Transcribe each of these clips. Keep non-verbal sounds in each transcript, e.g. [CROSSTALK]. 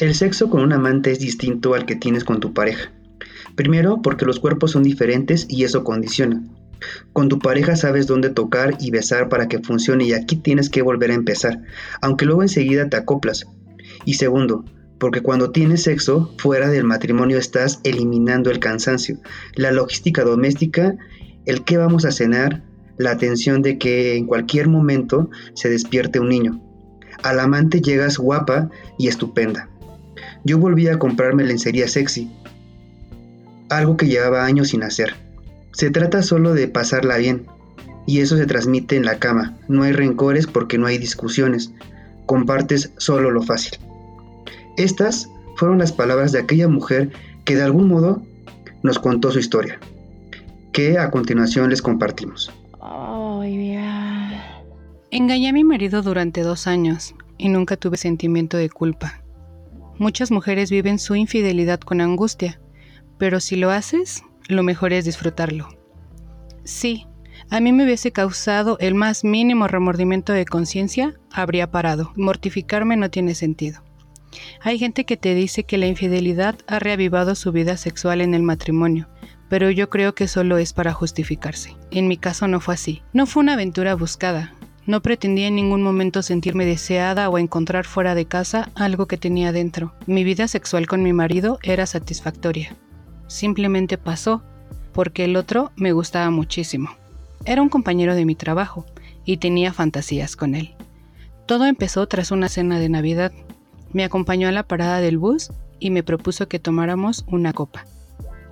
El sexo con un amante es distinto al que tienes con tu pareja. Primero, porque los cuerpos son diferentes y eso condiciona. Con tu pareja sabes dónde tocar y besar para que funcione y aquí tienes que volver a empezar, aunque luego enseguida te acoplas. Y segundo, porque cuando tienes sexo fuera del matrimonio estás eliminando el cansancio, la logística doméstica, el qué vamos a cenar, la atención de que en cualquier momento se despierte un niño. Al amante llegas guapa y estupenda. Yo volví a comprarme lencería sexy, algo que llevaba años sin hacer. Se trata solo de pasarla bien, y eso se transmite en la cama. No hay rencores porque no hay discusiones. Compartes solo lo fácil. Estas fueron las palabras de aquella mujer que de algún modo nos contó su historia, que a continuación les compartimos. Engañé a mi marido durante dos años y nunca tuve sentimiento de culpa. Muchas mujeres viven su infidelidad con angustia, pero si lo haces, lo mejor es disfrutarlo. Sí, a mí me hubiese causado el más mínimo remordimiento de conciencia, habría parado. Mortificarme no tiene sentido. Hay gente que te dice que la infidelidad ha reavivado su vida sexual en el matrimonio, pero yo creo que solo es para justificarse. En mi caso no fue así. No fue una aventura buscada. No pretendía en ningún momento sentirme deseada o encontrar fuera de casa algo que tenía dentro. Mi vida sexual con mi marido era satisfactoria. Simplemente pasó, porque el otro me gustaba muchísimo. Era un compañero de mi trabajo y tenía fantasías con él. Todo empezó tras una cena de Navidad me acompañó a la parada del bus y me propuso que tomáramos una copa.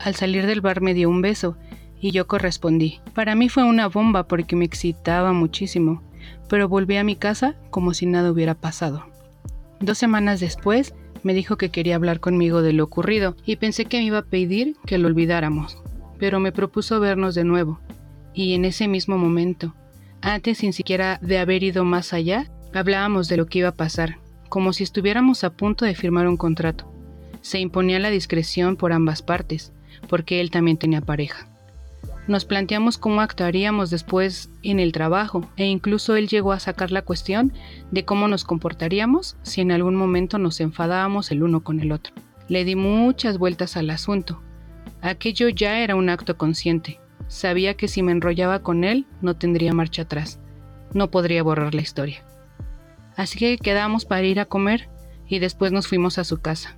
Al salir del bar me dio un beso y yo correspondí. Para mí fue una bomba porque me excitaba muchísimo, pero volví a mi casa como si nada hubiera pasado. Dos semanas después me dijo que quería hablar conmigo de lo ocurrido y pensé que me iba a pedir que lo olvidáramos, pero me propuso vernos de nuevo. Y en ese mismo momento, antes sin siquiera de haber ido más allá, hablábamos de lo que iba a pasar como si estuviéramos a punto de firmar un contrato. Se imponía la discreción por ambas partes, porque él también tenía pareja. Nos planteamos cómo actuaríamos después en el trabajo e incluso él llegó a sacar la cuestión de cómo nos comportaríamos si en algún momento nos enfadábamos el uno con el otro. Le di muchas vueltas al asunto. Aquello ya era un acto consciente. Sabía que si me enrollaba con él no tendría marcha atrás. No podría borrar la historia. Así que quedamos para ir a comer y después nos fuimos a su casa.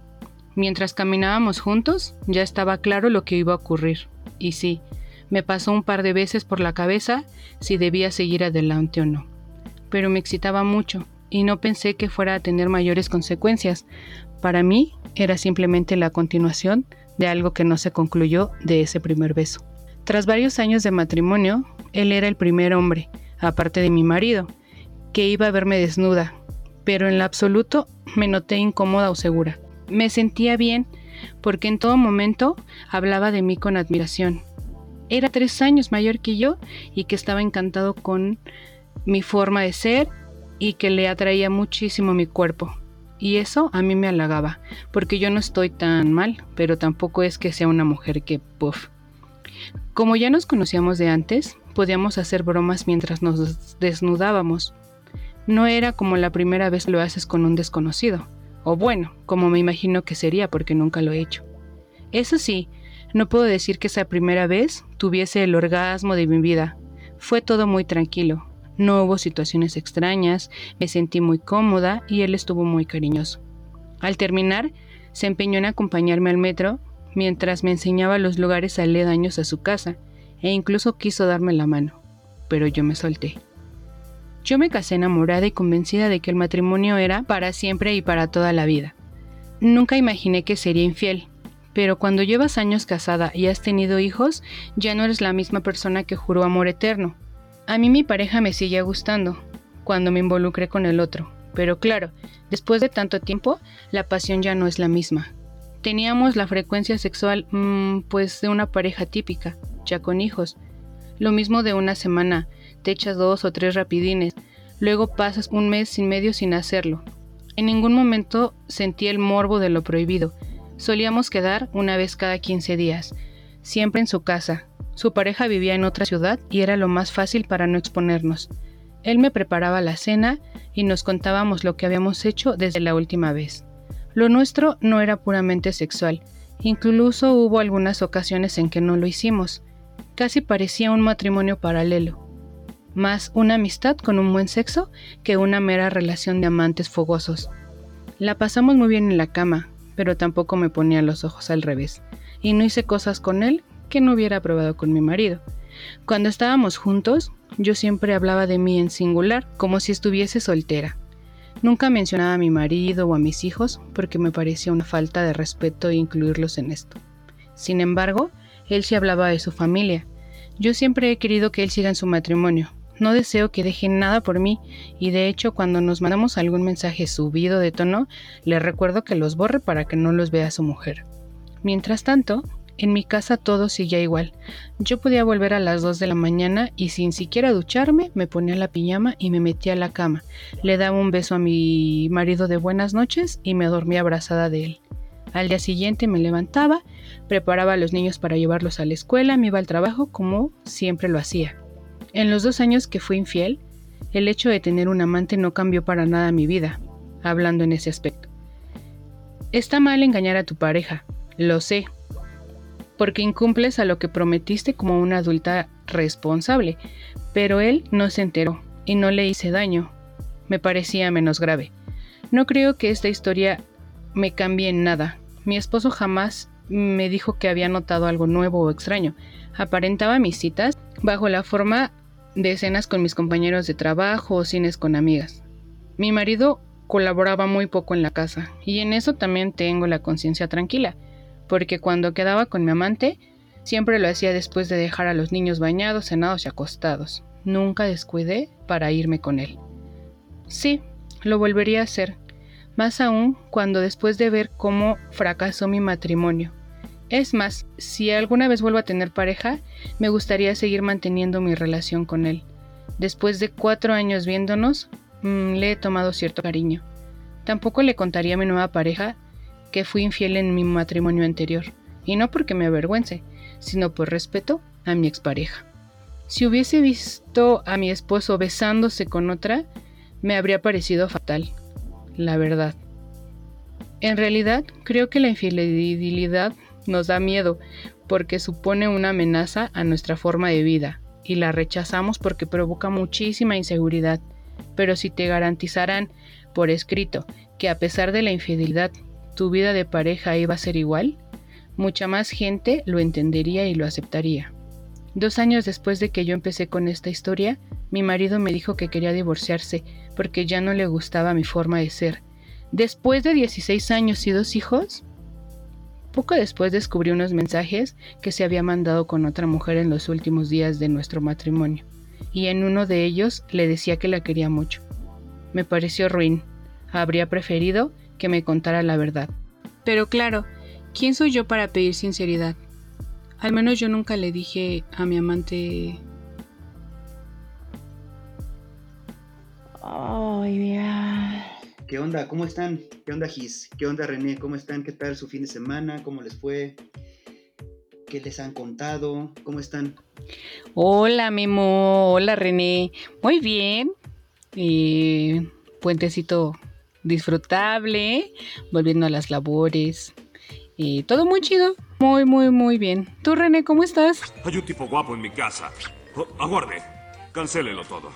Mientras caminábamos juntos, ya estaba claro lo que iba a ocurrir. Y sí, me pasó un par de veces por la cabeza si debía seguir adelante o no. Pero me excitaba mucho y no pensé que fuera a tener mayores consecuencias. Para mí era simplemente la continuación de algo que no se concluyó de ese primer beso. Tras varios años de matrimonio, él era el primer hombre, aparte de mi marido, que iba a verme desnuda, pero en lo absoluto me noté incómoda o segura. Me sentía bien porque en todo momento hablaba de mí con admiración. Era tres años mayor que yo y que estaba encantado con mi forma de ser y que le atraía muchísimo mi cuerpo. Y eso a mí me halagaba, porque yo no estoy tan mal, pero tampoco es que sea una mujer que, puff. Como ya nos conocíamos de antes, podíamos hacer bromas mientras nos desnudábamos. No era como la primera vez lo haces con un desconocido, o bueno, como me imagino que sería porque nunca lo he hecho. Eso sí, no puedo decir que esa primera vez tuviese el orgasmo de mi vida. Fue todo muy tranquilo, no hubo situaciones extrañas, me sentí muy cómoda y él estuvo muy cariñoso. Al terminar, se empeñó en acompañarme al metro mientras me enseñaba los lugares aledaños a su casa e incluso quiso darme la mano, pero yo me solté. Yo me casé enamorada y convencida de que el matrimonio era para siempre y para toda la vida. Nunca imaginé que sería infiel, pero cuando llevas años casada y has tenido hijos, ya no eres la misma persona que juró amor eterno. A mí mi pareja me sigue gustando, cuando me involucré con el otro, pero claro, después de tanto tiempo, la pasión ya no es la misma. Teníamos la frecuencia sexual, mmm, pues de una pareja típica, ya con hijos. Lo mismo de una semana, te echas dos o tres rapidines, luego pasas un mes y medio sin hacerlo. En ningún momento sentí el morbo de lo prohibido. Solíamos quedar una vez cada 15 días, siempre en su casa. Su pareja vivía en otra ciudad y era lo más fácil para no exponernos. Él me preparaba la cena y nos contábamos lo que habíamos hecho desde la última vez. Lo nuestro no era puramente sexual, incluso hubo algunas ocasiones en que no lo hicimos. Casi parecía un matrimonio paralelo, más una amistad con un buen sexo que una mera relación de amantes fogosos. La pasamos muy bien en la cama, pero tampoco me ponía los ojos al revés, y no hice cosas con él que no hubiera probado con mi marido. Cuando estábamos juntos, yo siempre hablaba de mí en singular, como si estuviese soltera. Nunca mencionaba a mi marido o a mis hijos porque me parecía una falta de respeto incluirlos en esto. Sin embargo, él sí hablaba de su familia. Yo siempre he querido que él siga en su matrimonio. No deseo que deje nada por mí y de hecho cuando nos mandamos algún mensaje subido de tono, le recuerdo que los borre para que no los vea su mujer. Mientras tanto, en mi casa todo seguía igual. Yo podía volver a las 2 de la mañana y sin siquiera ducharme me ponía la pijama y me metía a la cama. Le daba un beso a mi marido de buenas noches y me dormía abrazada de él. Al día siguiente me levantaba, preparaba a los niños para llevarlos a la escuela, me iba al trabajo como siempre lo hacía. En los dos años que fui infiel, el hecho de tener un amante no cambió para nada mi vida, hablando en ese aspecto. Está mal engañar a tu pareja, lo sé, porque incumples a lo que prometiste como una adulta responsable, pero él no se enteró y no le hice daño. Me parecía menos grave. No creo que esta historia me cambie en nada. Mi esposo jamás me dijo que había notado algo nuevo o extraño. Aparentaba mis citas bajo la forma de escenas con mis compañeros de trabajo o cines con amigas. Mi marido colaboraba muy poco en la casa y en eso también tengo la conciencia tranquila porque cuando quedaba con mi amante, siempre lo hacía después de dejar a los niños bañados, cenados y acostados. Nunca descuidé para irme con él. Sí, lo volvería a hacer, más aún cuando después de ver cómo fracasó mi matrimonio. Es más, si alguna vez vuelvo a tener pareja, me gustaría seguir manteniendo mi relación con él. Después de cuatro años viéndonos, mm, le he tomado cierto cariño. Tampoco le contaría a mi nueva pareja que fui infiel en mi matrimonio anterior, y no porque me avergüence, sino por respeto a mi expareja. Si hubiese visto a mi esposo besándose con otra, me habría parecido fatal, la verdad. En realidad, creo que la infidelidad nos da miedo porque supone una amenaza a nuestra forma de vida y la rechazamos porque provoca muchísima inseguridad. Pero si te garantizarán por escrito que a pesar de la infidelidad tu vida de pareja iba a ser igual, mucha más gente lo entendería y lo aceptaría. Dos años después de que yo empecé con esta historia, mi marido me dijo que quería divorciarse porque ya no le gustaba mi forma de ser. Después de 16 años y dos hijos, poco después descubrí unos mensajes que se había mandado con otra mujer en los últimos días de nuestro matrimonio, y en uno de ellos le decía que la quería mucho. Me pareció ruin. Habría preferido que me contara la verdad. Pero claro, ¿quién soy yo para pedir sinceridad? Al menos yo nunca le dije a mi amante... Ay, ¿Qué onda? ¿Cómo están? ¿Qué onda, Gis? ¿Qué onda, René? ¿Cómo están? ¿Qué tal su fin de semana? ¿Cómo les fue? ¿Qué les han contado? ¿Cómo están? Hola, Memo. Hola, René. Muy bien. Puentecito disfrutable, volviendo a las labores. Todo muy chido, muy, muy, muy bien. ¿Tú, René, cómo estás? Hay un tipo guapo en mi casa. Oh, aguarde, cancélelo todo.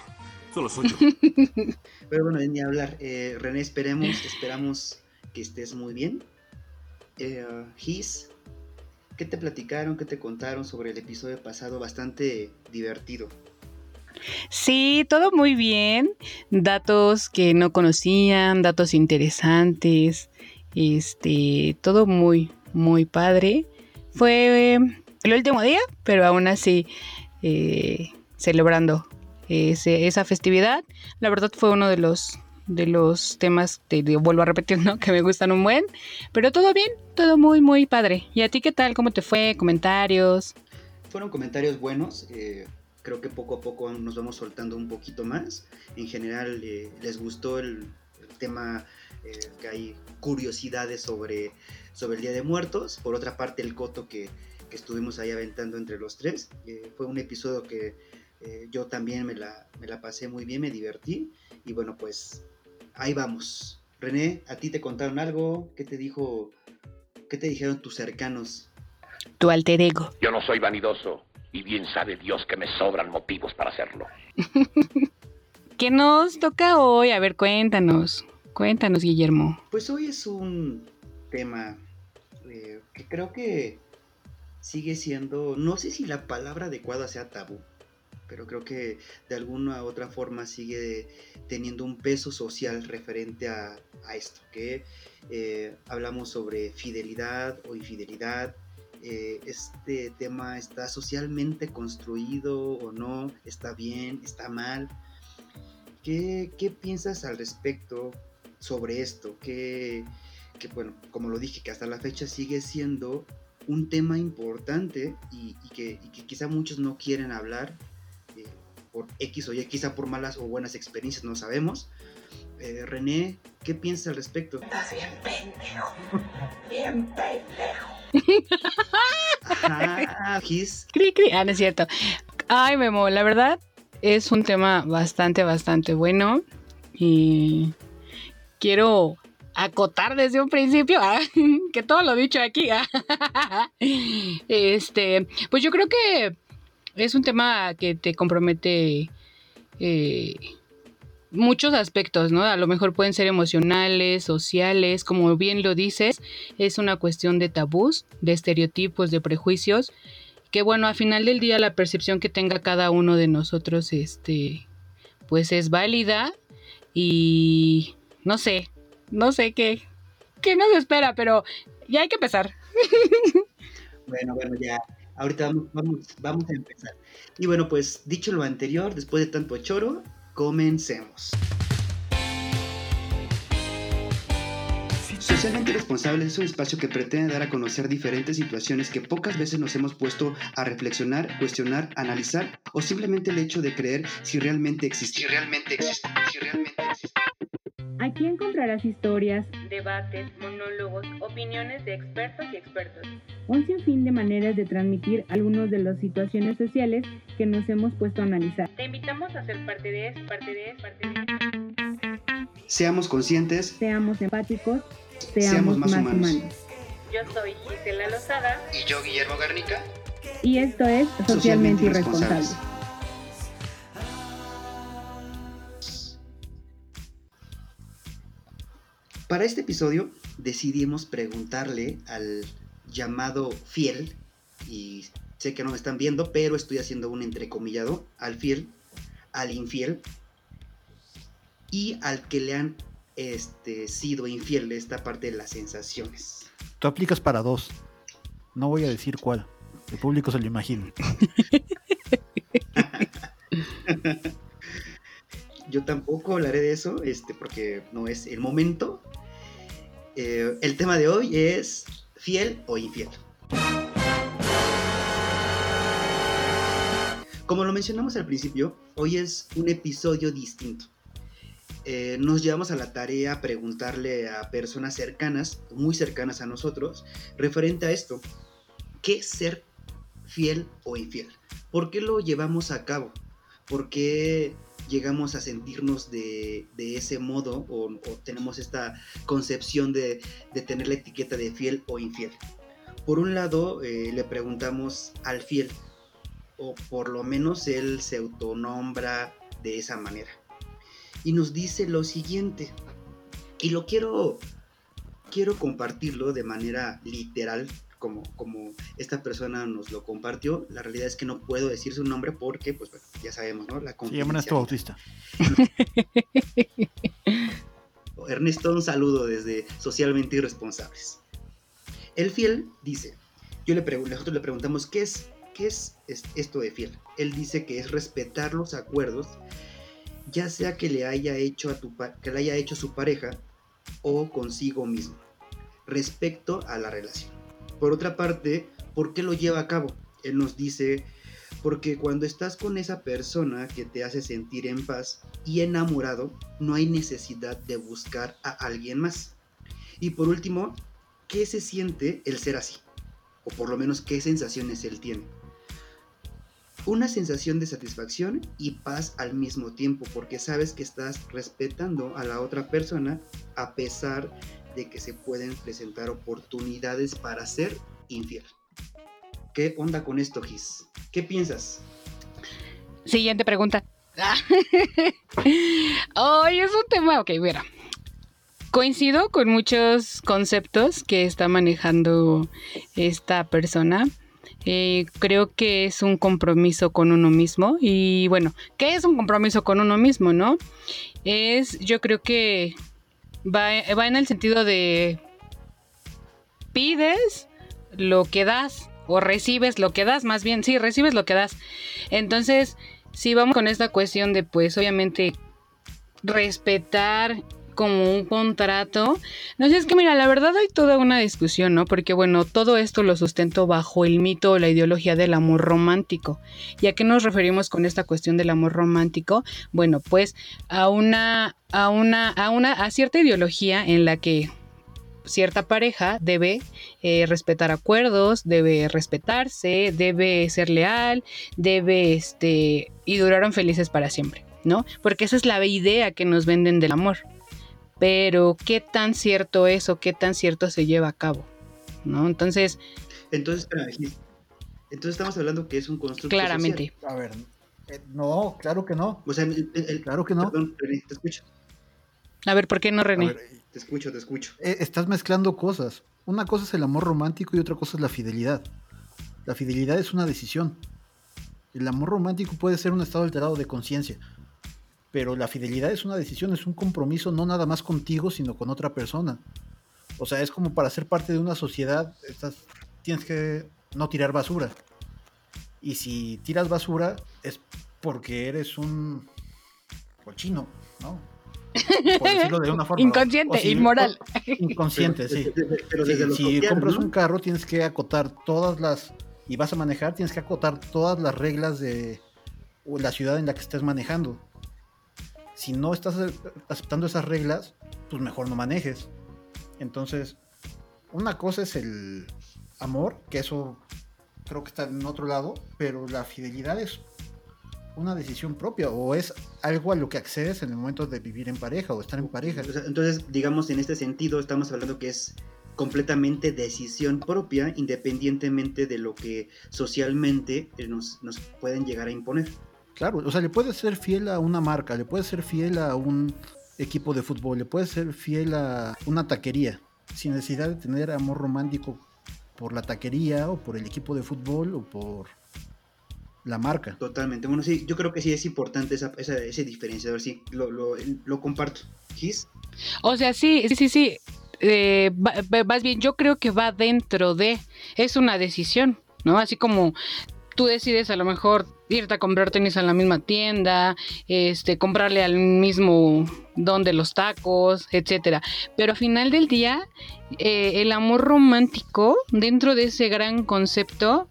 Solo soy yo. [LAUGHS] Pero bueno, ni hablar. Eh, René, esperemos, esperamos que estés muy bien. Eh, Gis, ¿qué te platicaron, qué te contaron sobre el episodio pasado? Bastante divertido. Sí, todo muy bien. Datos que no conocían, datos interesantes. Este, todo muy, muy padre. Fue el último día, pero aún así eh, celebrando esa festividad. La verdad fue uno de los de los temas, te, vuelvo a repetir, ¿no? [LAUGHS] Que me gustan un buen. Pero todo bien, todo muy, muy padre. ¿Y a ti qué tal? ¿Cómo te fue? ¿Comentarios? Fueron comentarios buenos. Eh, creo que poco a poco nos vamos soltando un poquito más. En general eh, les gustó el, tema eh, que hay curiosidades sobre, sobre el Día de Muertos. Por otra parte, el coto que, que estuvimos ahí aventando entre los tres. Fue un episodio que yo también me la, me la pasé muy bien, me divertí. Y bueno, pues ahí vamos. René, ¿a ti te contaron algo? ¿Qué te dijo, qué te dijeron tus cercanos? Tu alter ego. Yo no soy vanidoso y bien sabe Dios que me sobran motivos para hacerlo. [LAUGHS] ¿Qué nos toca hoy? A ver, cuéntanos. Cuéntanos, Guillermo. Pues hoy es un tema eh, que creo que sigue siendo, no sé si la palabra adecuada sea tabú, pero creo que de alguna u otra forma sigue teniendo un peso social referente a, esto, que eh, hablamos sobre fidelidad o infidelidad, eh, este tema está socialmente construido o no, está bien, está mal. ¿Qué, piensas al respecto sobre esto? Que, bueno, como lo dije, que hasta la fecha sigue siendo un tema importante y, que, quizá muchos no quieren hablar por X o Y, quizá por malas o buenas experiencias, no sabemos. Eh, René, ¿qué piensas al respecto? Estás bien pendejo, bien pendejo. Ah, no es cierto. Ay, Memo, la verdad es un tema bastante, bastante bueno. Y quiero acotar desde un principio ah, [LAUGHS] que todo lo dicho aquí. Ah. [LAUGHS] Este, pues yo creo que es un tema que te compromete eh, muchos aspectos, ¿no? A lo mejor pueden ser emocionales, sociales, como bien lo dices, es una cuestión de tabús, de estereotipos, de prejuicios, que bueno, al final del día la percepción que tenga cada uno de nosotros, este, pues es válida y no sé, no sé qué, qué nos espera, pero ya hay que empezar. Bueno, bueno, ya. Ahorita vamos, vamos, vamos a empezar. Y bueno, pues dicho lo anterior, después de tanto choro, Comencemos. Socialmente Responsable es un espacio que pretende dar a conocer diferentes situaciones que pocas veces nos hemos puesto a reflexionar, cuestionar, analizar o simplemente el hecho de creer si realmente existe. Si realmente existe. Si realmente. Aquí encontrarás historias, debates, monólogos, opiniones de expertos y expertos. Un sinfín de maneras de transmitir algunas de las situaciones sociales que nos hemos puesto a analizar. Te invitamos a ser parte de eso, parte de eso, parte de eso. Seamos conscientes. Seamos empáticos. Seamos, más, humanos. Yo soy Gisela Lozada. Y yo, Guillermo Garnica. Y esto es Socialmente, irresponsable. Para este episodio decidimos preguntarle al llamado fiel, y sé que no me están viendo, pero estoy haciendo un entrecomillado, al fiel, al infiel, y al que le han este, sido infiel de esta parte de las sensaciones. Tú aplicas para dos, no voy a decir cuál, el público se lo imagina. [LAUGHS] Yo tampoco hablaré de eso, este, porque no es el momento, eh, el tema de hoy es fiel o infiel. Como lo mencionamos al principio, hoy es un episodio distinto. Eh, nos llevamos a la tarea preguntarle a personas cercanas, muy cercanas a nosotros, referente a esto. ¿Qué ser fiel o infiel? ¿Por qué lo llevamos a cabo? ¿Por qué llegamos a sentirnos de, ese modo o, tenemos esta concepción de, tener la etiqueta de fiel o infiel. Por un lado, eh, le preguntamos al fiel, o por lo menos él se autonombra de esa manera. Y nos dice lo siguiente, y lo quiero, quiero compartirlo de manera literal como, esta persona nos lo compartió. La realidad es que no puedo decir su nombre porque, pues ya sabemos, ¿no? La sí, Ernesto Bautista. [LAUGHS] Ernesto, un saludo desde Socialmente Irresponsables. El fiel dice, yo le nosotros le preguntamos, ¿qué es, qué es esto de fiel? Él dice que es respetar los acuerdos, ya sea que le haya hecho a tu que le haya hecho su pareja o consigo mismo, respecto a la relación. Por otra parte, ¿por qué lo lleva a cabo? Él nos dice, porque cuando estás con esa persona que te hace sentir en paz y enamorado, no hay necesidad de buscar a alguien más. Y por último, ¿qué se siente el ser así? O por lo menos qué sensaciones él tiene. una sensación de satisfacción y paz al mismo tiempo, porque sabes que estás respetando a la otra persona a pesar de que se pueden presentar oportunidades para ser infiel. ¿Qué onda con esto, Gis? ¿Qué piensas? Siguiente pregunta. [LAUGHS] Ay, es un tema, ok, mira. Coincido con muchos conceptos que está manejando esta persona. Eh, creo que es un compromiso con uno mismo. Y bueno, ¿qué es un compromiso con uno mismo, no? Es, yo creo que va, va en el sentido de pides lo que das o recibes lo que das, más bien, sí, recibes lo que das. Entonces, si vamos con esta cuestión de, pues, obviamente, respetar como un contrato. No sé, es que mira, la verdad hay toda una discusión, ¿no? Porque bueno, todo esto lo sustento bajo el mito o la ideología del amor romántico. ¿Y a qué nos referimos con esta cuestión del amor romántico? Bueno, pues a una, a una, a una, a cierta ideología en la que cierta pareja debe eh, respetar acuerdos, debe respetarse, debe ser leal, debe, este, y duraron felices para siempre, ¿no? Porque esa es la idea que nos venden del amor. Pero, ¿qué tan cierto es o qué tan cierto se lleva a cabo? ¿No? Entonces... Entonces, entonces estamos hablando que es un constructo Claramente. A ver, eh, no, claro que no. O sea, el, el, claro que no. Perdón, René, te escucho. A ver, ¿por qué no, René? Ver, te escucho, te escucho. Eh, estás mezclando cosas. Una cosa es el amor romántico y otra cosa es la fidelidad. La fidelidad es una decisión. El amor romántico puede ser un estado alterado de conciencia. Pero la fidelidad es una decisión, es un compromiso no nada más contigo, sino con otra persona. O sea, es como para ser parte de una sociedad, estás, tienes que no tirar basura. Y si tiras basura es porque eres un cochino, ¿no? Por decirlo de una forma. Inconsciente, si, inmoral. [LAUGHS] Inconsciente, sí. Pero desde si, compras ¿no? un carro, tienes que acotar todas las. Y vas a manejar, tienes que acotar todas las reglas de la ciudad en la que estés manejando. Si no estás aceptando esas reglas, pues mejor no manejes. Entonces, una cosa es el amor, que eso creo que está en otro lado, pero la fidelidad es una decisión propia o es algo a lo que accedes en el momento de vivir en pareja o estar en pareja. Entonces, digamos, en este sentido, estamos hablando que es completamente decisión propia, independientemente de lo que socialmente nos, nos pueden llegar a imponer. Claro, o sea, le puedes ser fiel a una marca, le puedes ser fiel a un equipo de fútbol, le puedes ser fiel a una taquería, sin necesidad de tener amor romántico por la taquería o por el equipo de fútbol o por la marca. Totalmente. Bueno, sí, yo creo que sí es importante esa, esa, ese diferenciador, sí, lo, lo, lo comparto. ¿Gis? O sea, sí, sí, sí, sí. Eh, va, más bien, yo creo que va dentro de, es una decisión, ¿no? Así como tú decides a lo mejor irte a comprar tenis a la misma tienda, este, comprarle al mismo don de los tacos, etcétera. Pero al final del día, eh, el amor romántico, dentro de ese gran concepto,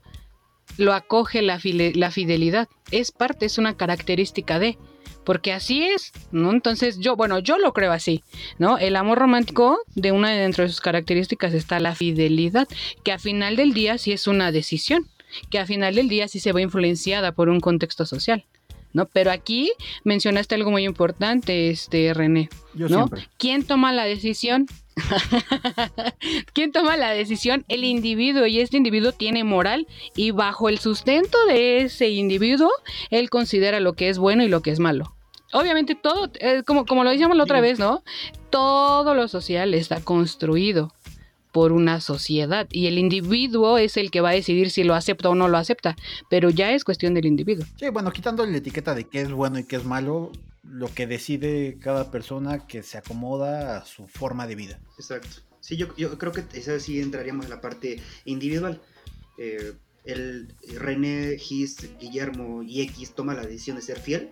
lo acoge la, la, fidelidad. Es parte, es una característica de. Porque así es, ¿no? Entonces yo, bueno, yo lo creo así, ¿no? El amor romántico, de una de dentro de sus características está la fidelidad, que al final del día sí es una decisión, que al final del día sí se ve influenciada por un contexto social. ¿No? Pero aquí mencionaste algo muy importante, este René. Yo ¿no? siempre. ¿Quién toma la decisión? [LAUGHS] ¿Quién toma la decisión? El individuo y este individuo tiene moral y bajo el sustento de ese individuo, él considera lo que es bueno y lo que es malo. Obviamente todo, eh, como, como lo decíamos la otra vez, ¿no? Todo lo social está construido por una sociedad y el individuo es el que va a decidir si lo acepta o no lo acepta, pero ya es cuestión del individuo. Sí, bueno, quitando la etiqueta de qué es bueno y qué es malo, lo que decide cada persona que se acomoda a su forma de vida. Exacto. Sí, yo, yo creo que esa sí entraríamos en la parte individual. Eh, el René, Gis, Guillermo y X toma la decisión de ser fiel.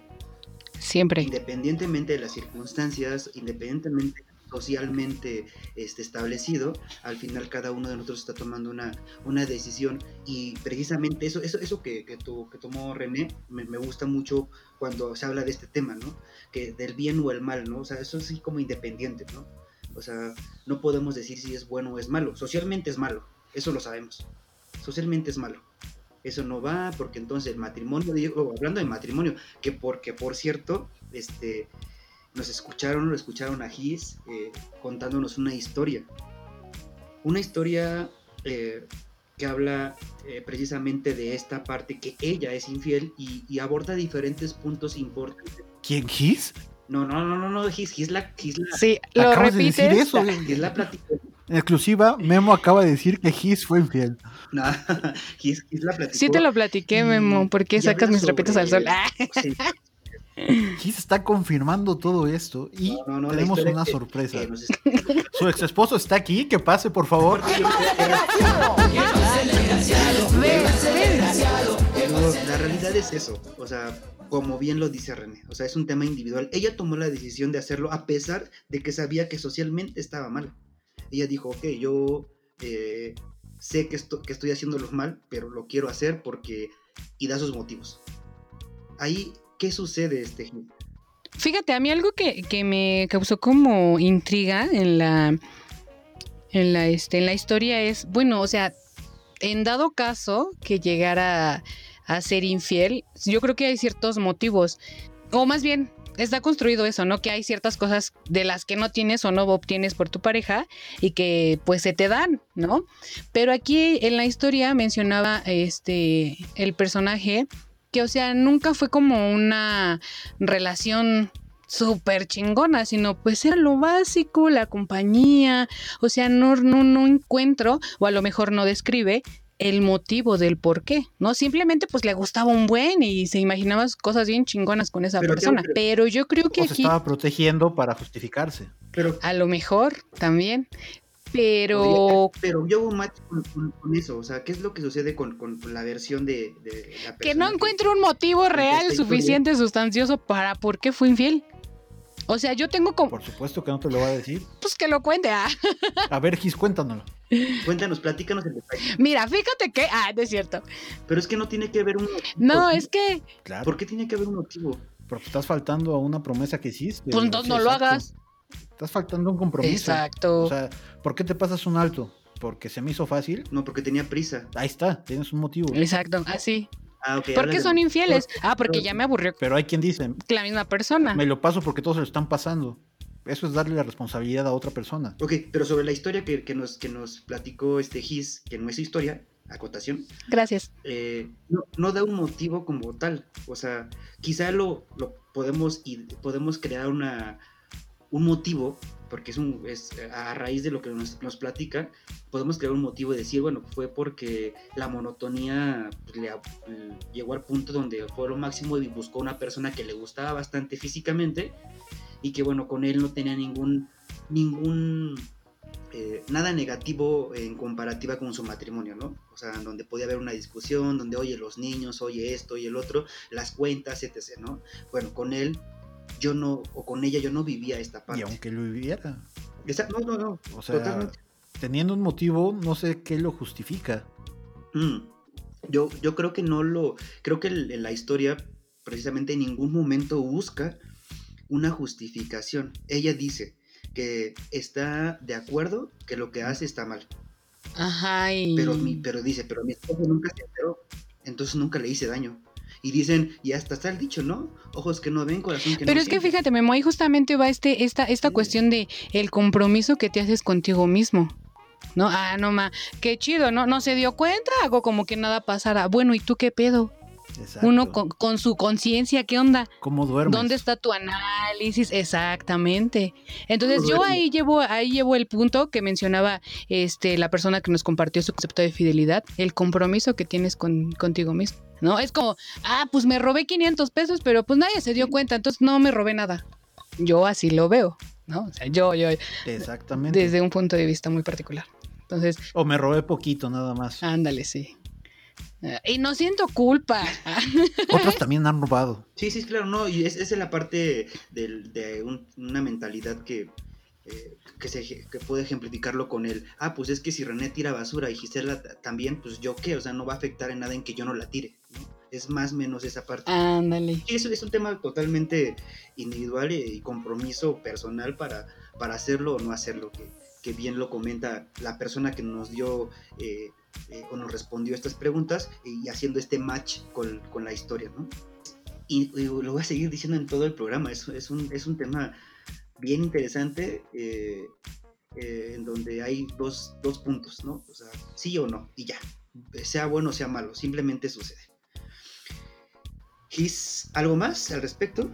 Siempre. Independientemente de las circunstancias, independientemente socialmente este, establecido, al final cada uno de nosotros está tomando una, una decisión y precisamente eso, eso, eso que, que, tu, que tomó René me, me, gusta mucho cuando se habla de este tema, ¿no? Que del bien o el mal, ¿no? O sea, eso sí como independiente, ¿no? O sea, no podemos decir si es bueno o es malo. Socialmente es malo, eso lo sabemos. Socialmente es malo. eso no va, porque entonces el matrimonio, digo, hablando de matrimonio, que porque por cierto, este, nos escucharon, lo escucharon a Gis eh, contándonos una historia. Una historia eh, que habla eh, precisamente de esta parte que ella es infiel y, y aborda diferentes puntos importantes. ¿Quién, Gis? No, no, no, no, no, Gis, Gis la, Gis la, Sí, lo Acabas de decir repites. eso. Gis la platicó. En exclusiva, Memo acaba de decir que Gis fue infiel. No, [LAUGHS] Gis, Gis la platicó. Sí te lo platiqué, Memo. ¿Por qué y sacas mis trapitos al sol? Ah. Sí, [LAUGHS] Gis está confirmando todo esto y no, no, no, la tenemos una que- sorpresa. que nos- [LAUGHS] Su ex esposo está aquí, que pase, por favor. [LAUGHS] La realidad es eso, o sea, como bien lo dice René, o sea, es un tema individual. Ella tomó la decisión de hacerlo a pesar de que sabía que socialmente estaba mal. Ella dijo, ok, yo eh, sé que, esto, que estoy haciéndolo mal, pero lo quiero hacer porque... y da sus motivos. Ahí, ¿qué sucede, este? Fíjate, a mí algo que, que me causó como intriga en la, en la, este, en la historia es, bueno, o sea, en dado caso que llegara a ser infiel, yo creo que hay ciertos motivos, o más bien, está construido eso, ¿no? Que hay ciertas cosas de las que no tienes o no obtienes por tu pareja y que pues se te dan, ¿no? Pero aquí en la historia mencionaba este el personaje que, o sea, nunca fue como una relación súper chingona, sino pues era lo básico, la compañía, o sea, no, no, no encuentro, o a lo mejor no describe el motivo del por qué, ¿no? Simplemente pues le gustaba un buen y se imaginaba cosas bien chingonas con esa Pero persona, creo pero yo creo que O se aquí estaba protegiendo para justificarse. Pero, a lo mejor también, pero podría- pero yo hago match con, con- con eso, o sea, ¿qué es lo que sucede con, con- con la versión de, de la que persona no encuentro un motivo real suficiente, sustancioso para por qué fue infiel. O sea, yo tengo como, Por supuesto que no te lo va a decir. pues que lo cuente, ah. A ver, Gis, cuéntanoslo. Cuéntanos, platícanos el detalle. Mira, fíjate que, ah, no es cierto. Pero es que no tiene que haber un motivo. No, es que, Claro. ¿Por qué tiene que haber un motivo? Porque estás faltando a una promesa que hiciste. pues entonces no lo hagas. Estás faltando un compromiso. Exacto. O sea, ¿por qué te pasas un alto? Porque se me hizo fácil. No, porque tenía prisa. Ahí está, tienes un motivo. Exacto, así. Ah, ok. ¿Por hablas qué de- son infieles? Ah, porque ya me aburrió Pero hay quien dice, la misma persona. me lo paso porque todos se lo están pasando. Eso es darle la responsabilidad a otra persona. Ok, pero sobre la historia que, que nos, que nos platicó este Gis, que no es historia, acotación, Gracias. eh, no, no da un motivo como tal. O sea, quizá lo, lo podemos, y podemos crear una, un motivo, porque es, un, es a raíz de lo que nos, nos platica, podemos crear un motivo de decir, bueno, fue porque la monotonía pues, le, llegó al punto donde fue lo máximo y buscó una persona que le gustaba bastante físicamente y que bueno, con él no tenía ningún, ningún, eh, nada negativo en comparativa con su matrimonio, ¿no? O sea, donde podía haber una discusión, donde oye los niños, oye esto y el otro, las cuentas, etc., ¿no? Bueno, con él yo no, o con ella yo no vivía esta parte. Y aunque lo viviera. Esa- no, no, no, O sea, totalmente. teniendo un motivo, no sé qué lo justifica. Mm. Yo, yo creo que no lo. Creo que el- la historia, precisamente en ningún momento busca una justificación. Ella dice que está de acuerdo que lo que hace está mal. Ajá, y... Pero, mi, pero dice, pero mi esposo nunca se enteró. Entonces nunca le hice daño. Y dicen, y hasta está el dicho, ¿no? Ojos que no ven, corazón que no Pero es que fíjate, Memo, ahí justamente va este, esta, esta Sí. cuestión de el compromiso que te haces contigo mismo. ¿No? Ah, no ma, qué chido, ¿no? No se dio cuenta, hago como que nada pasara. Bueno, ¿y tú qué pedo? Exacto. Uno con, con su conciencia, ¿qué onda? ¿Cómo duermes? ¿Dónde está tu análisis? Exactamente. Entonces ¿Cómo yo ahí llevo, ahí llevo el punto que mencionaba este, la persona que nos compartió su concepto de fidelidad, el compromiso que tienes con, contigo mismo. ¿No? Es como, ah, pues me robé 500 pesos, pero pues nadie se dio cuenta, entonces no me robé nada. Yo así lo veo, ¿no? O sea, yo, yo, Exactamente. desde un punto de vista muy particular. Entonces, O me robé poquito nada más. ándale, sí. Ah, Y no siento culpa. [LAUGHS] Otros también han robado. Sí, sí, claro, no, y es- esa es la parte del- de un- una mentalidad que, eh, que, se, que puede ejemplificarlo con el, ah, pues es que si René tira basura y Gisela ta- también, pues yo qué, o sea, no va a afectar en nada en que yo no la tire. Es más o menos esa parte. Ándale. Eso es un tema totalmente individual y compromiso personal para, para hacerlo o no hacerlo, que, que bien lo comenta la persona que nos dio eh, eh, o nos respondió estas preguntas y haciendo este match con, con la historia, ¿no? Y, y, lo voy a seguir diciendo en todo el programa, es, es, un, es un tema bien interesante eh, eh, en donde hay dos, dos, puntos, ¿no? O sea, sí o no, y ya, sea bueno o sea malo, simplemente sucede. ¿Gis, algo más al respecto?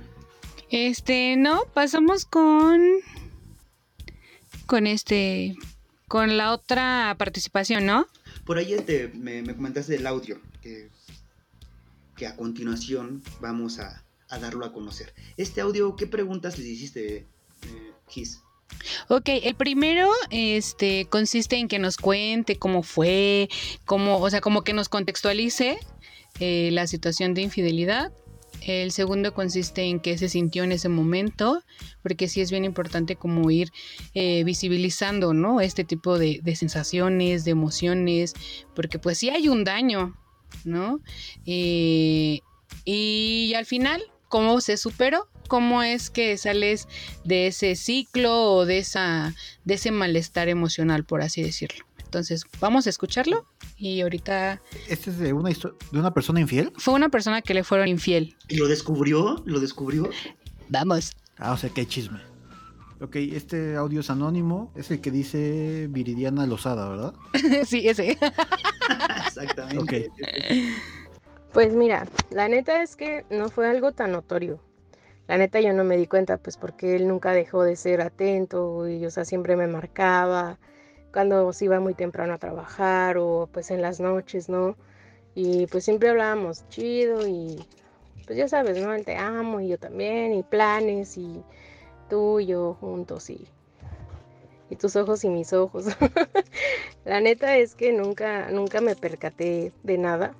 Este, no, pasamos con con este con la otra participación, ¿no? Por ahí te, me, me, comentaste del audio, que, que a continuación vamos a, a, darlo a conocer. Este audio, ¿qué preguntas les hiciste, eh, Gis? Ok, el primero este, consiste en que nos cuente cómo fue, cómo, o sea, como que nos contextualice eh, la situación de infidelidad. El segundo consiste en qué se sintió en ese momento, porque sí es bien importante como ir eh, visibilizando, ¿no? Este tipo de, de, sensaciones, de emociones, porque pues sí hay un daño, ¿no? Eh, y al final, ¿cómo se superó? ¿Cómo es que sales de ese ciclo o de, esa, de ese malestar emocional, por así decirlo? Entonces, vamos a escucharlo y ahorita... ¿Este es de una, de una persona infiel? Fue una persona que le fueron infiel. ¿Y lo descubrió? ¿Lo descubrió? Vamos. Ah, o sea, hay chisme. Ok, este audio es anónimo, es el que dice Viridiana Lozada, ¿verdad? [LAUGHS] sí, ese. Exactamente. Ok. Pues mira, la neta es que no fue algo tan notorio. La neta yo no me di cuenta, pues porque él nunca dejó de ser atento y, o sea, siempre me marcaba cuando se iba muy temprano a trabajar o pues en las noches, ¿no? Y pues siempre hablábamos chido y pues ya sabes, ¿no? El te amo y yo también y planes y tú y yo juntos y, y tus ojos y mis ojos. [LAUGHS] La neta es que nunca, nunca me percaté de nada.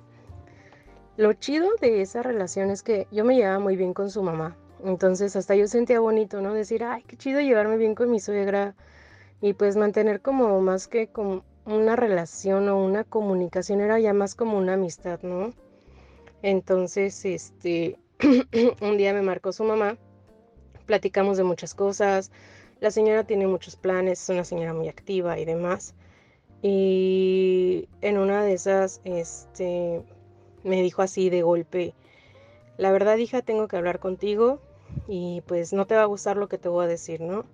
Lo chido de esa relación es que yo me llevaba muy bien con su mamá. Entonces hasta yo sentía bonito, ¿no? Decir, ay, qué chido llevarme bien con mi suegra y pues mantener como más que como una relación o una comunicación era ya más como una amistad, ¿no? Entonces, este, [CLEARS THROAT] un día me marcó su mamá, platicamos de muchas cosas, la señora tiene muchos planes, es una señora muy activa y demás. Y en una de esas, este, me dijo así de golpe, la verdad hija, tengo que hablar contigo y pues no te va a gustar lo que te voy a decir, ¿no?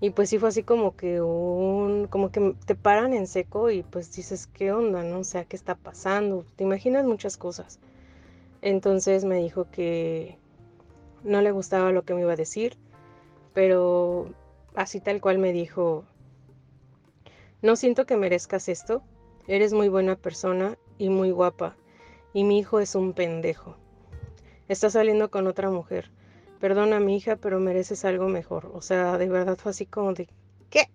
Y pues sí fue así como que un, como que te paran en seco y pues dices, ¿qué onda? ¿No? O sea, ¿qué está pasando? Te imaginas muchas cosas. Entonces me dijo que no le gustaba lo que me iba a decir, pero así tal cual me dijo, no siento que merezcas esto, eres muy buena persona y muy guapa, y mi hijo es un pendejo. Está saliendo con otra mujer perdona mi hija, pero mereces algo mejor. O sea, de verdad fue así como de, ¿qué?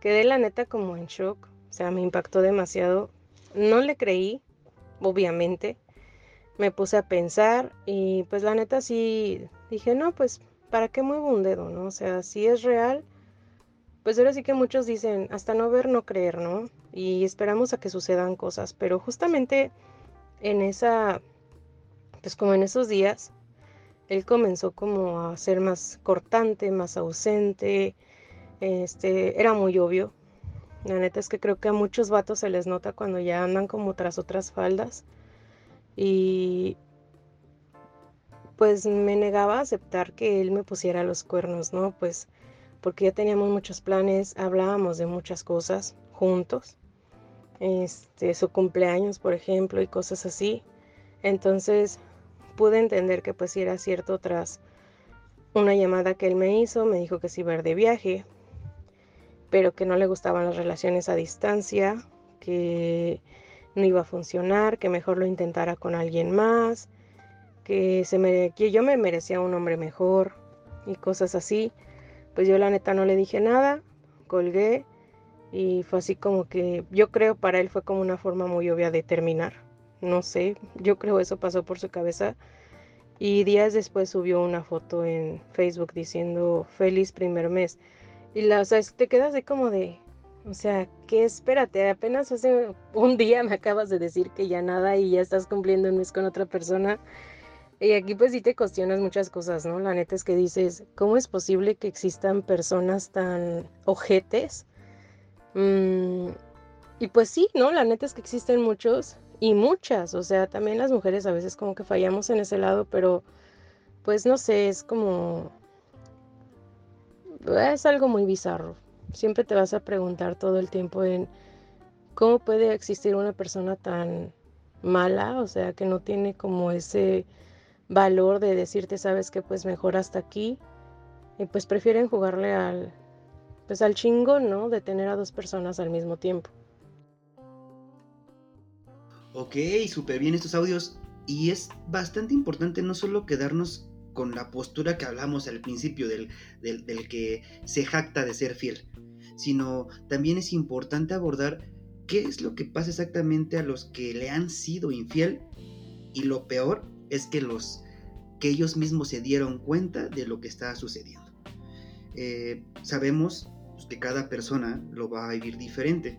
Quedé la neta como en shock. O sea, me impactó demasiado. No le creí, obviamente. Me puse a pensar y pues la neta sí dije, no, pues, ¿para qué muevo un dedo, no? O sea, si es real, pues ahora sí que muchos dicen, hasta no ver, no creer, ¿no? Y esperamos a que sucedan cosas, pero justamente en esa, pues como en esos días, él comenzó como a ser más cortante, más ausente, este, era muy obvio. La neta es que creo que a muchos vatos se les nota cuando ya andan como tras otras faldas. Y pues me negaba a aceptar que él me pusiera los cuernos, ¿no? Pues porque ya teníamos muchos planes, hablábamos de muchas cosas juntos. Este, su cumpleaños, por ejemplo, y cosas así. Entonces, pude entender que pues era cierto tras una llamada que él me hizo, me dijo que se iba a ir de viaje, pero que no le gustaban las relaciones a distancia, que no iba a funcionar, que mejor lo intentara con alguien más, que, se me, que yo me merecía un hombre mejor y cosas así. Pues yo la neta no le dije nada, colgué y fue así como que yo creo para él fue como una forma muy obvia de terminar no sé, yo creo eso pasó por su cabeza. Y días después subió una foto en Facebook diciendo feliz primer mes. Y la, o sea, te quedas de como de, o sea, que espérate, apenas hace un día me acabas de decir que ya nada y ya estás cumpliendo un mes con otra persona. Y aquí pues sí te cuestionas muchas cosas, ¿no? La neta es que dices, ¿cómo es posible que existan personas tan ojetes? Mm, y pues sí, ¿no? La neta es que existen muchos y muchas, o sea, también las mujeres a veces como que fallamos en ese lado, pero pues no sé, es como... Es algo muy bizarro. Siempre te vas a preguntar todo el tiempo en cómo puede existir una persona tan mala, o sea, que no tiene como ese valor de decirte, sabes que pues mejor hasta aquí, y pues prefieren jugarle al, pues al chingón, ¿no? De tener a dos personas al mismo tiempo. Ok, súper bien estos audios. Y es bastante importante no solo quedarnos con la postura que hablamos al principio del, del, que se jacta de ser fiel, sino también es importante abordar qué es lo que pasa exactamente a los que le han sido infiel y lo peor es que los que ellos mismos se dieron cuenta de lo que estaba sucediendo. Eh, sabemos pues, que cada persona lo va a vivir diferente,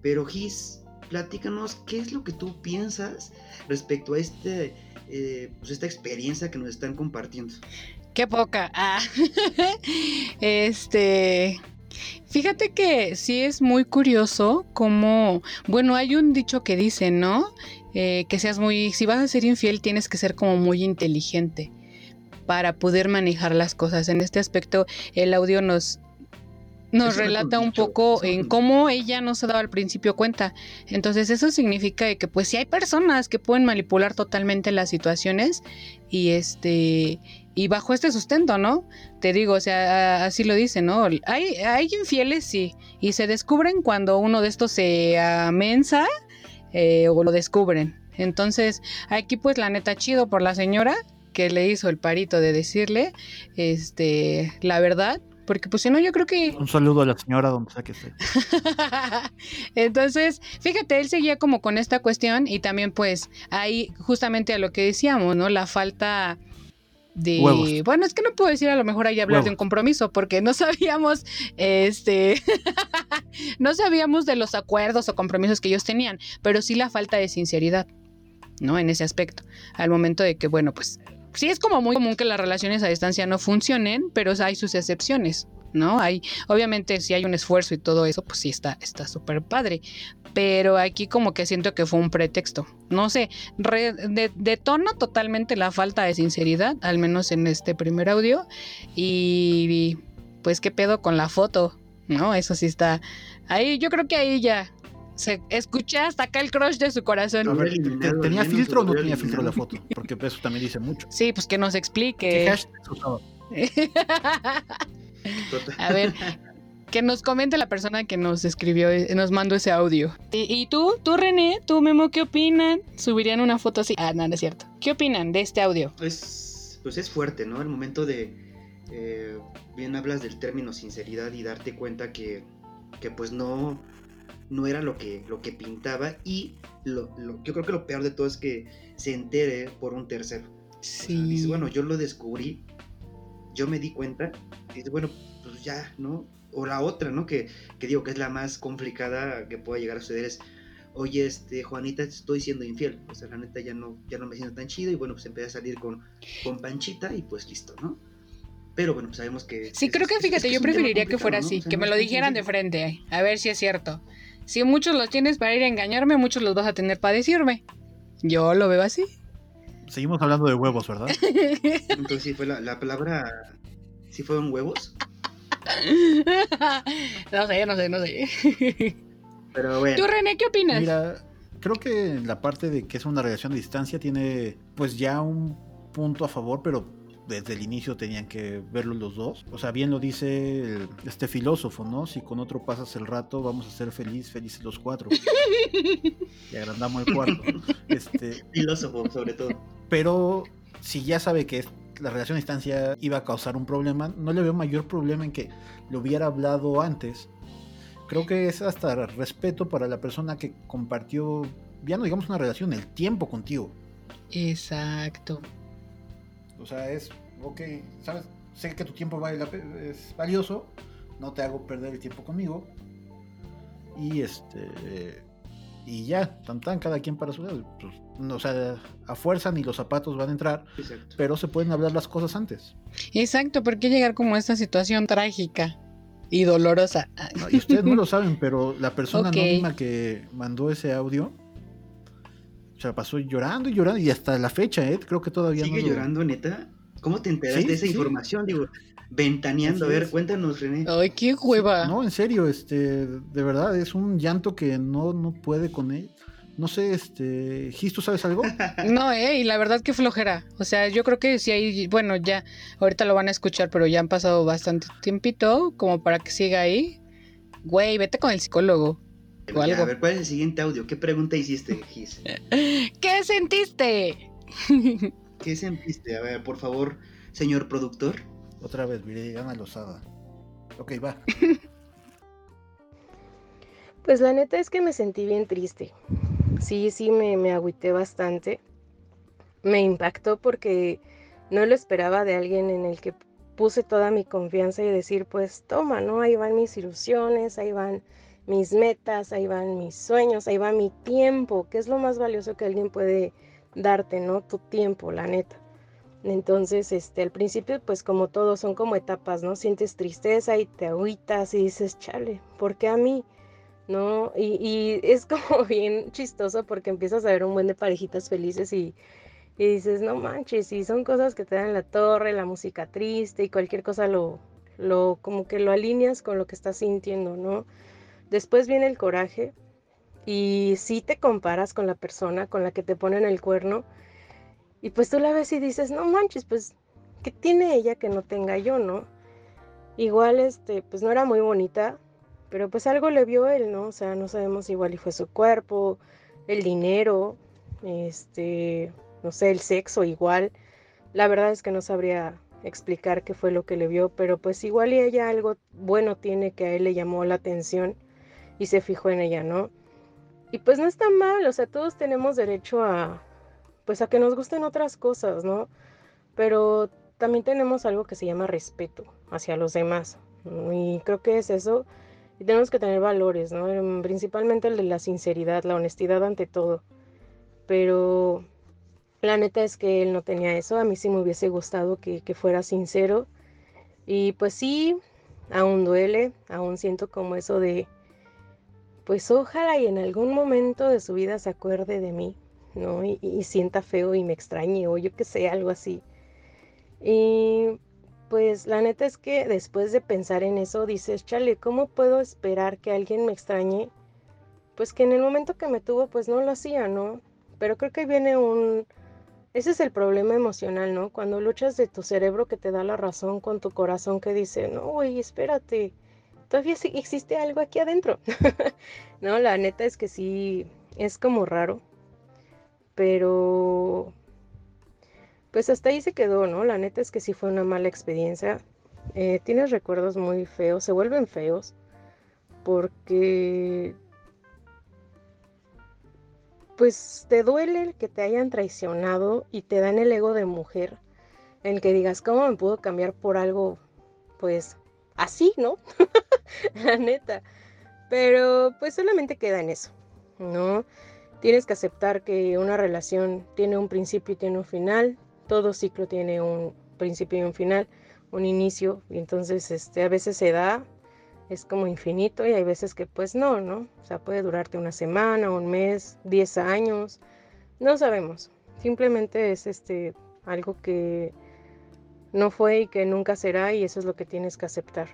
pero Gis platícanos qué es lo que tú piensas respecto a este, eh, pues esta experiencia que nos están compartiendo. Qué poca. Ah. [LAUGHS] este. Fíjate que sí es muy curioso como, bueno, hay un dicho que dice, ¿no? Eh, que seas muy, si vas a ser infiel tienes que ser como muy inteligente para poder manejar las cosas. En este aspecto el audio nos, nos relata un poco en cómo ella no se daba al principio cuenta. Entonces eso significa que pues sí hay personas que pueden manipular totalmente las situaciones y este y bajo este sustento, ¿no? Te digo, o sea, así lo dice, ¿no? Hay, hay infieles, sí, y se descubren cuando uno de estos se amensa eh, o lo descubren. Entonces, aquí pues la neta chido por la señora que le hizo el parito de decirle este la verdad porque pues si no, yo creo que... Un saludo a la señora donde sea que esté. [LAUGHS] Entonces, fíjate, él seguía como con esta cuestión y también pues ahí justamente a lo que decíamos, ¿no? La falta de... Bueno, es que no puedo decir a lo mejor ahí hablar de un compromiso porque no [LAUGHS] sabíamos, este, [LAUGHS] no sabíamos de los acuerdos o compromisos que ellos tenían, pero sí la falta de sinceridad, ¿no? En ese aspecto, al momento de que, bueno, pues sí es como muy común que las relaciones a distancia no funcionen, pero hay sus excepciones, ¿no? Hay, obviamente, si hay un esfuerzo y todo eso, pues sí está, está súper padre. Pero aquí como que siento que fue un pretexto. No sé, detona totalmente la falta de sinceridad, al menos en este primer audio. Y pues qué pedo con la foto, ¿no? Eso sí está. Ahí, yo creo que ahí ya se escucha hasta acá el crush de su corazón. ¿Tenía filtro o no tenía filtro la foto? Porque eso también dice mucho. Sí, pues que nos explique. [LAUGHS] A ver, que nos comente la persona que nos escribió, nos mandó ese audio. ¿Y, tú, tú René, tú Memo, qué opinan? ¿Subirían una foto así? Ah, no, no es cierto. ¿Qué opinan de este audio? Es, pues es fuerte, ¿no? El momento de, eh, bien hablas del término sinceridad y darte cuenta que, que pues no, no era lo que, lo que pintaba y lo, yo creo que lo peor de todo es que se entere por un tercero. Sí. dice, bueno, yo lo descubrí, yo me di cuenta, y dice, bueno, pues ya, ¿no? O la otra, ¿no? Que, que digo que es la más complicada que pueda llegar a suceder es, oye, este, Juanita, estoy siendo infiel. O sea, la neta ya no, ya no me siento tan chido y bueno, pues empecé a salir con, con Panchita y pues listo, ¿no? Pero bueno, pues sabemos que... Sí, creo que fíjate, yo preferiría que fuera así, que me lo dijeran de frente, a ver si es cierto. Si muchos los tienes para ir a engañarme, muchos los vas a tener para decirme. Yo lo veo así. Seguimos hablando de huevos, ¿verdad? [LAUGHS] Entonces sí fue la, palabra. ¿Sí fueron huevos? [LAUGHS] no sé, no sé, no sé. [LAUGHS] Pero bueno. ¿Tú, René, qué opinas? Mira, creo que la parte de que es una relación a distancia tiene pues ya un punto a favor, pero desde el inicio tenían que verlo los dos. O sea, bien lo dice este filósofo, ¿no? Si con otro pasas el rato, vamos a ser feliz, felices los cuatro. y agrandamos el cuarto. [LAUGHS] Este, filósofo, sobre todo. Pero si ya sabe que la relación a distancia iba a causar un problema, no le veo mayor problema en que lo hubiera hablado antes. Creo que es hasta respeto para la persona que compartió, ya no digamos una relación, el tiempo contigo. Exacto. O sea, es, ok, sabes, sé que tu tiempo vale es valioso, no te hago perder el tiempo conmigo. Y este. y ya, tan tan, cada quien para su lado. Pues, o sea, a fuerza ni los zapatos van a entrar, pero se pueden hablar las cosas antes. Exacto, ¿por qué llegar como a esta situación trágica y dolorosa? y ustedes no lo saben, pero la persona anónima que mandó ese audio se pasó llorando y llorando y hasta la fecha, ¿eh? creo que todavía ¿Sigue llorando, neta? ¿Cómo te enteraste de esa información? Digo, ventaneando. a ver, cuéntanos, René. Ay, qué hueva. no, en serio, este, de verdad, es un llanto que no, no puede con él. No sé, este, Gis, ¿tú sabes algo? [LAUGHS] No, eh, y la verdad que flojera. O sea, yo creo que si hay, bueno, ya, ahorita lo van a escuchar, pero ya han pasado bastante tiempito como para que siga ahí. Güey, vete con el psicólogo. O algo. a ver, ¿cuál es el siguiente audio? ¿Qué pregunta hiciste, Gis? [LAUGHS] ¿Qué sentiste? [LAUGHS] ¿Qué sentiste? A ver, por favor, señor productor. Otra vez, Ana Lozada. Ok, va. [LAUGHS] Pues la neta es que me sentí bien triste. Sí, sí, me, me agüité bastante. Me impactó porque no lo esperaba de alguien en el que puse toda mi confianza y decir, pues toma, ¿no? Ahí van mis ilusiones, ahí van mis metas, ahí van mis sueños, ahí va mi tiempo, que es lo más valioso que alguien puede darte, ¿no? Tu tiempo, la neta. Entonces, este, al principio, pues como todo, son como etapas, ¿no? Sientes tristeza y te agüitas y dices, chale, ¿por qué a mí? ¿No? Y, y es como [LAUGHS] bien chistoso porque empiezas a ver un buen de parejitas felices y, y dices, no manches, y son cosas que te dan la torre, la música triste y cualquier cosa lo, lo, como que lo alineas con lo que estás sintiendo, ¿no? Después viene el coraje y si te comparas con la persona con la que te ponen el cuerno, y pues tú la ves y dices, no manches, pues, ¿qué tiene ella que no tenga yo, no? Igual, este, pues no era muy bonita, pero pues algo le vio él, ¿no? O sea, no sabemos igual y fue su cuerpo, el dinero, este, no sé, el sexo igual. La verdad es que no sabría explicar qué fue lo que le vio, pero pues igual y ella algo bueno tiene que a él le llamó la atención y se fijó en ella, ¿no? Y pues no está mal, o sea, todos tenemos derecho a, pues a que nos gusten otras cosas, ¿no? Pero también tenemos algo que se llama respeto hacia los demás. Y creo que es eso. Y tenemos que tener valores, ¿no? Em, principalmente el de la sinceridad, la honestidad ante todo. Pero la neta es que él no tenía eso. A mí sí me hubiese gustado que, que fuera sincero. Y pues sí, aún duele, aún siento como eso de, pues ojalá y en algún momento de su vida se acuerde de mí, ¿no? Y, sienta feo y me extrañe o yo que sé, algo así. Y pues la neta es que después de pensar en eso dices, chale, ¿cómo puedo esperar que alguien me extrañe? Pues que en el momento que me tuvo, pues no lo hacía, ¿no? Pero creo que viene un... Ese es el problema emocional, ¿no? Cuando luchas de tu cerebro que te da la razón con tu corazón que dice, no, güey, espérate, todavía existe algo aquí adentro. [LAUGHS] no, la neta es que sí, es como raro. Pero, pues hasta ahí se quedó, ¿no? La neta es que sí fue una mala experiencia. Eh, tienes recuerdos muy feos, se vuelven feos, porque, pues te duele que te hayan traicionado y te dan el ego de mujer, en que digas, ¿cómo me puedo cambiar por algo, pues, así, ¿no? [LAUGHS] La neta. Pero pues solamente queda en eso, ¿no? Tienes que aceptar que una relación tiene un principio y tiene un final. Todo ciclo tiene un principio y un final, un inicio. Y entonces este, a veces se da, es como infinito y hay veces que pues no, ¿no? O sea, puede durarte una semana, un mes, diez años. No sabemos. Simplemente es este algo que no fue y que nunca será y eso es lo que tienes que aceptar.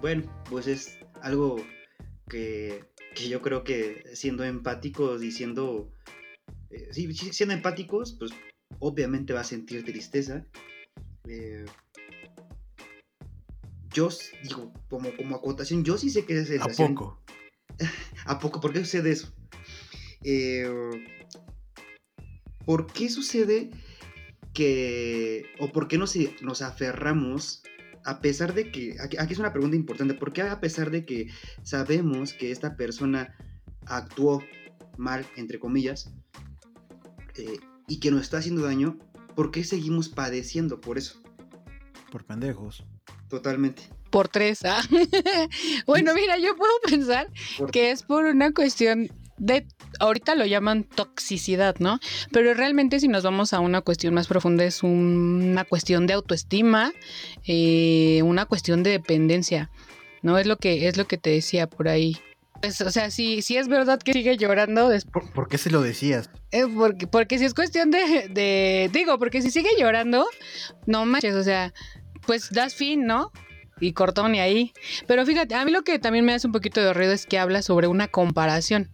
Bueno, pues es algo que que yo creo que siendo empáticos y siendo, eh, siendo empáticos, pues obviamente va a sentir tristeza. Eh, yo digo, como, como acotación, yo sí sé que es sensación. ¿A poco? [LAUGHS] ¿A poco? ¿Por qué sucede eso? Eh, ¿Por qué sucede que, o por qué no nos aferramos a pesar de que, aquí, es una pregunta importante, ¿por qué a pesar de que sabemos que esta persona actuó mal, entre comillas, eh, y que nos está haciendo daño, ¿por qué seguimos padeciendo por eso? Por pendejos. Totalmente. por tres. ¿ah? [LAUGHS] bueno, mira, yo puedo pensar que es por una cuestión de, ahorita lo llaman toxicidad, ¿no? Pero realmente si nos vamos a una cuestión más profunda es una cuestión de autoestima, eh, una cuestión de dependencia, ¿no? Es lo que, es lo que te decía por ahí. Pues, o sea, si, si es verdad que sigue llorando. ¿Por, ¿Por, qué se lo decías? Eh, porque, porque si es cuestión de, de. Digo, porque si sigue llorando, no manches, o sea, pues das fin, ¿no? Y cortón y ahí. Pero fíjate, a mí lo que también me hace un poquito de ruido es que habla sobre una comparación.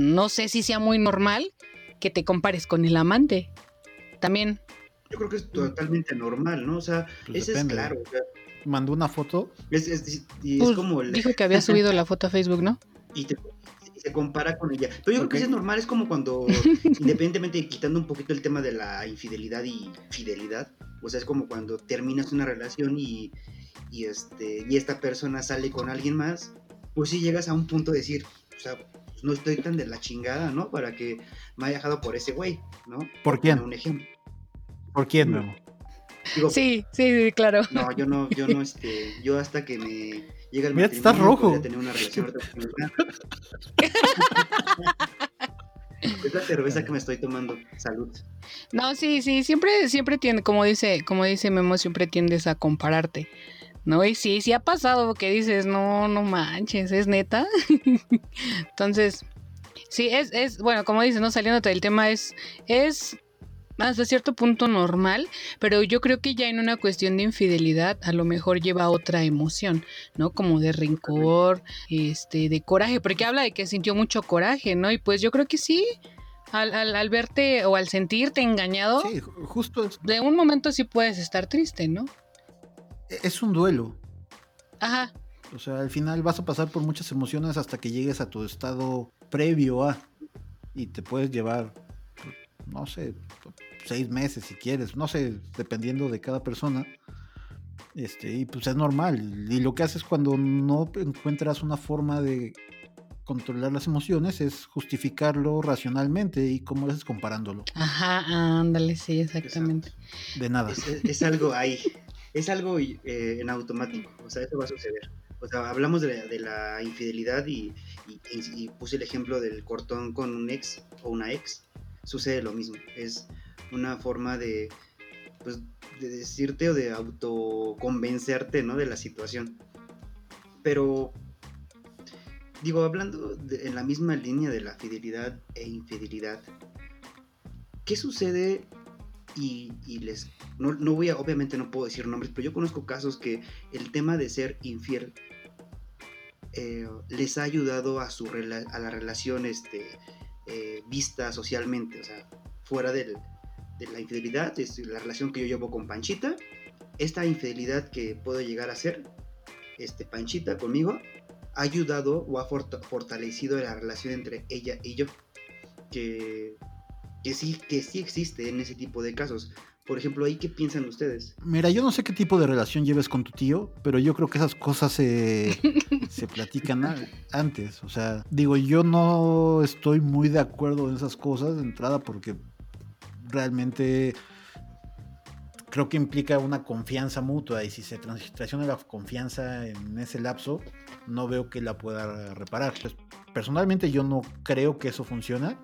No sé si sea muy normal que te compares con el amante. También. Yo creo que es totalmente normal, ¿no? O sea, pues ese es claro. Mandó una foto. Es, es, y pues, como. Dijo que había subido la foto a Facebook, ¿no? [LAUGHS] Y se compara con ella. Pero yo creo que eso es normal, es como cuando, [LAUGHS] independientemente, quitando un poquito el tema de la infidelidad y fidelidad, o sea, es como cuando terminas una relación y, y, este, y esta persona sale con alguien más, pues si llegas a un punto de decir, o sea, no estoy tan de la chingada, ¿no? Para que me haya dejado por ese güey, ¿no? ¿Por quién? Un ejemplo. ¿Por quién, Memo? sí, sí, claro. No, yo no, yo no, [LAUGHS] este, yo hasta que me llega el Mira, estás rojo. Tener una relación [LAUGHS] es la cerveza que me estoy tomando. Salud. No, sí, sí, siempre, siempre tiene, como dice, como dice Memo, siempre tiendes a compararte. ¿No? Y sí, sí ha pasado que dices, no, no manches, es neta. [LAUGHS] Entonces, sí, es, es, bueno, como dices, no saliendo del tema, es, es hasta cierto punto normal, pero yo creo que ya en una cuestión de infidelidad a lo mejor lleva otra emoción, ¿no? Como de rencor, este, de coraje, porque habla de que sintió mucho coraje, ¿no? Y pues yo creo que sí, al, al, verte o al sentirte engañado, sí, justo de un momento sí puedes estar triste, ¿no? E, es un duelo. Ajá. O sea, al final vas a pasar por muchas emociones hasta que llegues a tu estado previo a y te puedes llevar no sé, seis meses si quieres, no sé, dependiendo de cada persona. Este, y pues es normal. Y lo que haces cuando no encuentras una forma de controlar las emociones es justificarlo racionalmente y cómo lo haces comparándolo. Ajá, ándale, sí, exactamente. De nada. Es, algo ahí, es algo eh, en automático, o sea, eso va a suceder. O sea, hablamos de la, infidelidad y, puse el ejemplo del cortón con un ex o una ex sucede lo mismo. Es una forma de, pues, de decirte o de autoconvencerte, ¿no? De la situación. Pero, digo, hablando en la misma línea de la fidelidad e infidelidad, ¿qué sucede? Y, les, no, voy a, obviamente no puedo decir nombres, pero yo conozco casos que el tema de ser infiel eh, les ha ayudado a, su, a la relación este, eh, vista socialmente, o sea, fuera de la infidelidad, es la relación que yo llevo con Panchita, esta infidelidad que puedo llegar a ser, este Panchita conmigo, ha ayudado o ha fortalecido la relación entre ella y yo, que, que, sí, que sí existe en ese tipo de casos. Por ejemplo, ¿ahí qué piensan ustedes? Mira, yo no sé qué tipo de relación lleves con tu tío, pero yo creo que esas cosas se, [LAUGHS] se platican antes. O sea, digo, yo no estoy muy de acuerdo en esas cosas de entrada porque realmente creo que implica una confianza mutua y si se traiciona la confianza en ese lapso, no veo que la pueda reparar. Pues, personalmente yo no creo que eso funcione,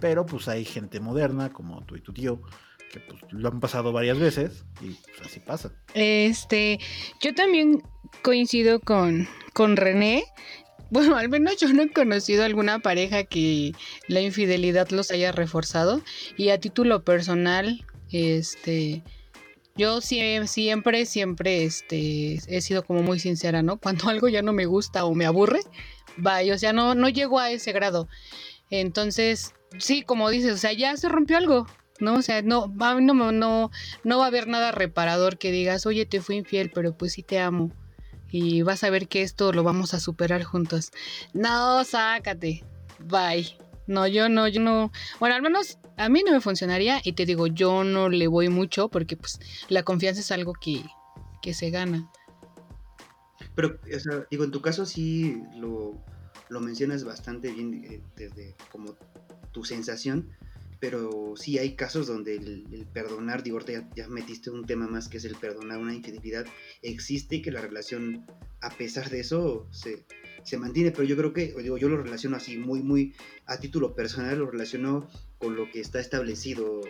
pero pues hay gente moderna como tú y tu tío que pues, lo han pasado varias veces y pues, así pasa. Este, yo también coincido con, con René. Bueno, al menos yo no he conocido alguna pareja que la infidelidad los haya reforzado. Y a título personal, este, yo siempre, siempre, este, he sido como muy sincera, ¿no? Cuando algo ya no me gusta o me aburre, vaya, o sea, no, no llego a ese grado. Entonces, sí, como dices, o sea, ya se rompió algo, ¿no? O sea, no, no, no, no va a haber nada reparador que digas, oye, te fui infiel, pero pues sí te amo. Y vas a ver que esto lo vamos a superar juntos. No, sácate. Bye. No, yo no, yo no. Bueno, al menos a mí no me funcionaría. Y te digo, yo no le voy mucho porque pues la confianza es algo que, que se gana. Pero, o sea, digo, en tu caso sí lo, lo mencionas bastante bien eh, desde como tu sensación pero sí hay casos donde el, perdonar, digo, ya, ya, metiste un tema más que es el perdonar una infidelidad, existe que la relación, a pesar de eso, se, se mantiene, pero yo creo que, digo, yo lo relaciono así, muy, muy, a título personal, lo relaciono con lo que está establecido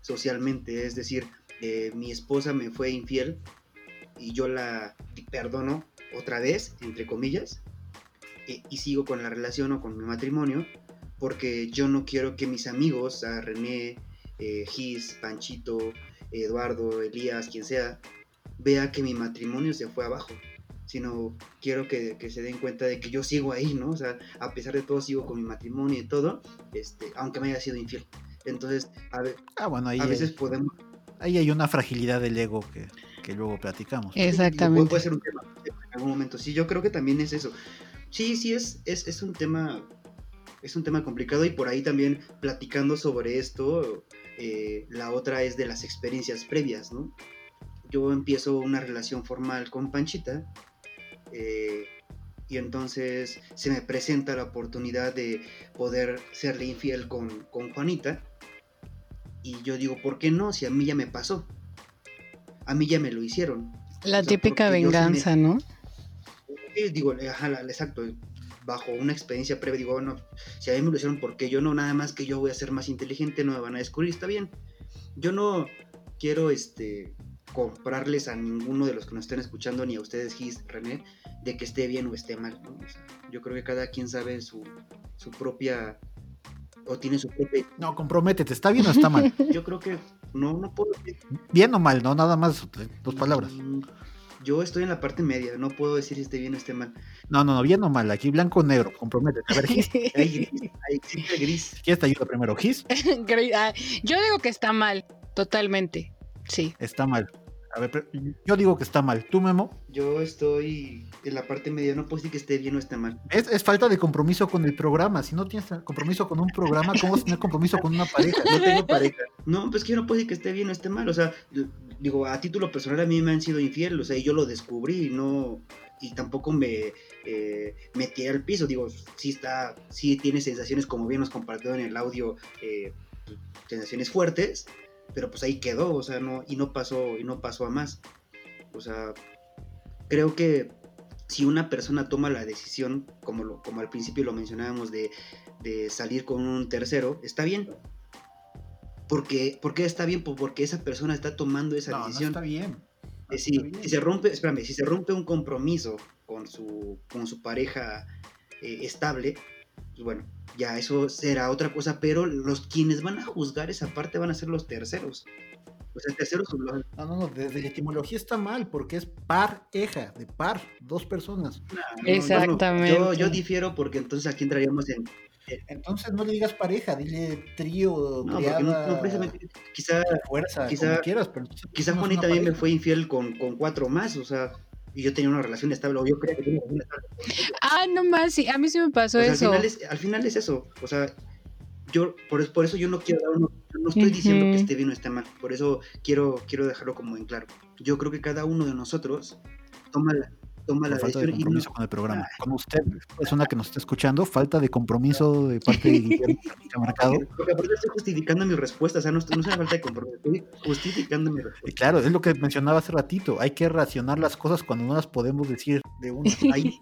socialmente, es decir, eh, mi esposa me fue infiel y yo la perdono otra vez, entre comillas, y sigo con la relación o con mi matrimonio, porque yo no quiero que mis amigos, a René, eh, Gis, Panchito, Eduardo, Elías, quien sea, vea que mi matrimonio se fue abajo, sino quiero que, se den cuenta de que yo sigo ahí, ¿no? O sea, a pesar de todo sigo con mi matrimonio y todo, este, aunque me haya sido infiel. Entonces, a, ver, ah, bueno, ahí a veces podemos... Ahí hay una fragilidad del ego que, que luego platicamos. Exactamente. Puede ser un tema en algún momento. Sí, yo creo que también es eso. Sí, sí, es, es, es un tema es un tema complicado y por ahí también platicando sobre esto, eh, la otra es de las experiencias previas, ¿no? Yo empiezo una relación formal con Panchita eh, y entonces se me presenta la oportunidad de poder serle infiel con, Juanita y yo digo, ¿por qué no? Si a mí ya me pasó, a mí ya me lo hicieron. La típica venganza, ¿no? digo, ajá, exacto, bajo una experiencia previa, digo, bueno, si a mí me lo hicieron, ¿por qué yo no? Nada más que yo voy a ser más inteligente, no me van a descubrir, está bien. Yo no quiero este comprarles a ninguno de los que nos estén escuchando, ni a ustedes, Gis, René, de que esté bien o esté mal. yo creo que cada quien sabe su, su propia o tiene su propia. No, comprométete, ¿está bien o está mal? [LAUGHS] Yo creo que no, no puedo. Bien o mal, no, nada más dos palabras. Yo estoy en la parte media, no puedo decir si esté bien o esté mal. No, no, no, bien o mal, aquí blanco o negro, comprométete. A ver, Gis. [LAUGHS] Hay gris, gris. ¿Quién te ayuda primero, Gis? [LAUGHS] Ah, yo digo que está mal, totalmente, sí. Está mal. A ver, yo digo que está mal. ¿Tú, Memo? Yo estoy en la parte media, no puedo decir que esté bien o esté mal. Es, es falta de compromiso con el programa. Si no tienes compromiso con un programa, ¿cómo vas a tener compromiso con una pareja? No tengo [LAUGHS] pareja. No, pues que yo no puedo decir que esté bien o esté mal. O sea, digo, a título personal a mí me han sido infiel, o sea, yo lo descubrí y no y tampoco me eh, metí al piso, digo, sí está, sí tiene sensaciones como bien nos compartió en el audio, eh, sensaciones fuertes, pero pues ahí quedó, o sea, no, y no pasó, y no pasó a más. O sea, creo que si una persona toma la decisión, como, lo, como al principio lo mencionábamos, de, de salir con un tercero, está bien, porque, ¿Por qué está bien? Pues porque esa persona está tomando esa decisión. No está bien. Eh, si, se rompe, espérame, si se rompe un compromiso con su, con su pareja eh, estable, pues bueno, ya eso será otra cosa, pero los quienes van a juzgar esa parte van a ser los terceros. O sea, terceros No, no, no, desde la etimología está mal, porque es pareja, de par, dos personas. Exactamente. yo, yo, difiero porque entonces aquí entraríamos en, entonces no le digas pareja, dile trío, no, triada, no, precisamente, quizá, fuerza, quizá, quieras, pero quizá Juanita también me fue infiel con, con, cuatro más, o sea, y yo tenía una relación estable, o yo creía que tenía una relación estable. Ah, no más, sí, a mí sí me pasó eso. Al final, es, al final es eso, o sea, yo, por, por eso yo no quiero dar uno, no estoy diciendo que esté bien o esté mal, por eso quiero, quiero dejarlo como en claro. Yo creo que cada uno de nosotros toma la, toma la falta de compromiso con el programa. Con usted, persona que nos está escuchando, falta de compromiso de [LAUGHS] parte de Guillermo Mercado. [LAUGHS] Porque aparte estoy justificando mi respuesta, o sea, no, no es una falta de compromiso, estoy justificando mi respuesta. claro, es lo que mencionaba hace ratito, hay que racionar las cosas cuando no las podemos decir de una. [LAUGHS] Ahí,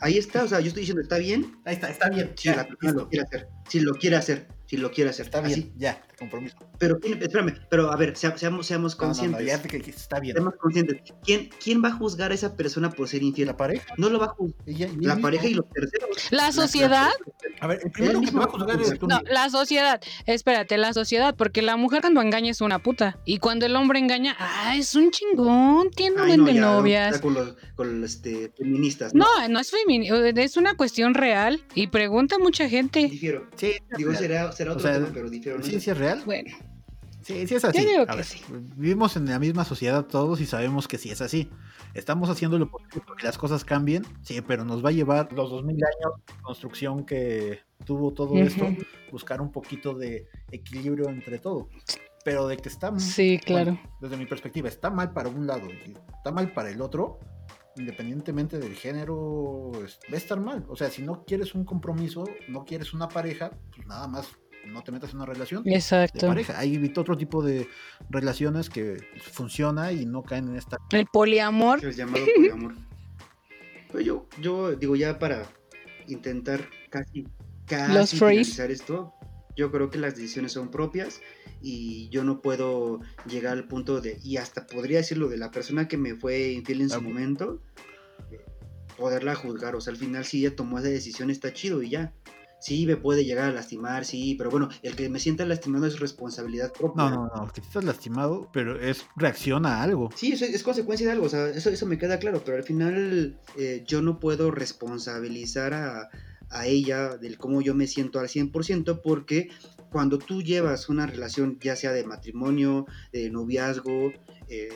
ahí está, o sea, yo estoy diciendo, ¿está bien? Ahí está, está bien. Si la persona lo quiere hacer, si lo quiere hacer si lo quiere hacer. Está bien, ya, compromiso. Pero, espérame, pero a ver, seamos, seamos conscientes. No, ya que, está bien. Seamos conscientes. ¿Quién, ¿Quién va a juzgar a esa persona por ser infiel? La pareja. No lo va a juzgar. la pareja y los terceros. ¿La sociedad? a ver, el primero que va a juzgar es tú. No, la sociedad. Espérate, la sociedad, porque la mujer cuando engaña es una puta. Y cuando el hombre engaña, ah, es un chingón, tiene un buen de novias. Con los, con los este, feministas. ¿no? no, es feminista, es una cuestión real y pregunta mucha gente. Difiero. Sí, digo, será será otro tema, pero ¿Sí, sí es real? Bueno. Sí, sí es así. Vivimos en la misma sociedad todos y sabemos que sí es así. Estamos haciendo lo posible porque las cosas cambien, sí, pero nos va a llevar los 2000 años de construcción que tuvo todo esto, buscar un poquito de equilibrio entre todo. Pero de que está Sí, claro. desde mi perspectiva, está mal para un lado y está mal para el otro, independientemente del género, va a estar mal. O sea, si no quieres un compromiso, no quieres una pareja, pues nada más no te metas en una relación de Exacto. pareja. Hay otro tipo de relaciones que funciona y no caen en esta. El poliamor. El llamado poliamor. [LAUGHS] Pero yo, yo digo, ya para intentar casi, casi Los finalizar esto, yo creo que las decisiones son propias y yo no puedo llegar al punto de, y hasta podría decirlo de la persona que me fue infiel en su momento, eh, poderla juzgar. O sea, al final si ella tomó esa decisión está chido y ya. Sí, me puede llegar a lastimar, sí, pero bueno, el que me sienta lastimado es responsabilidad propia. No, no, no, que estás lastimado, pero es reacción a algo. Sí, eso es consecuencia de algo, o sea, eso, eso me queda claro, pero al final eh, yo no puedo responsabilizar a, a ella del cómo yo me siento al 100% porque cuando tú llevas una relación ya sea de matrimonio, de noviazgo, eh,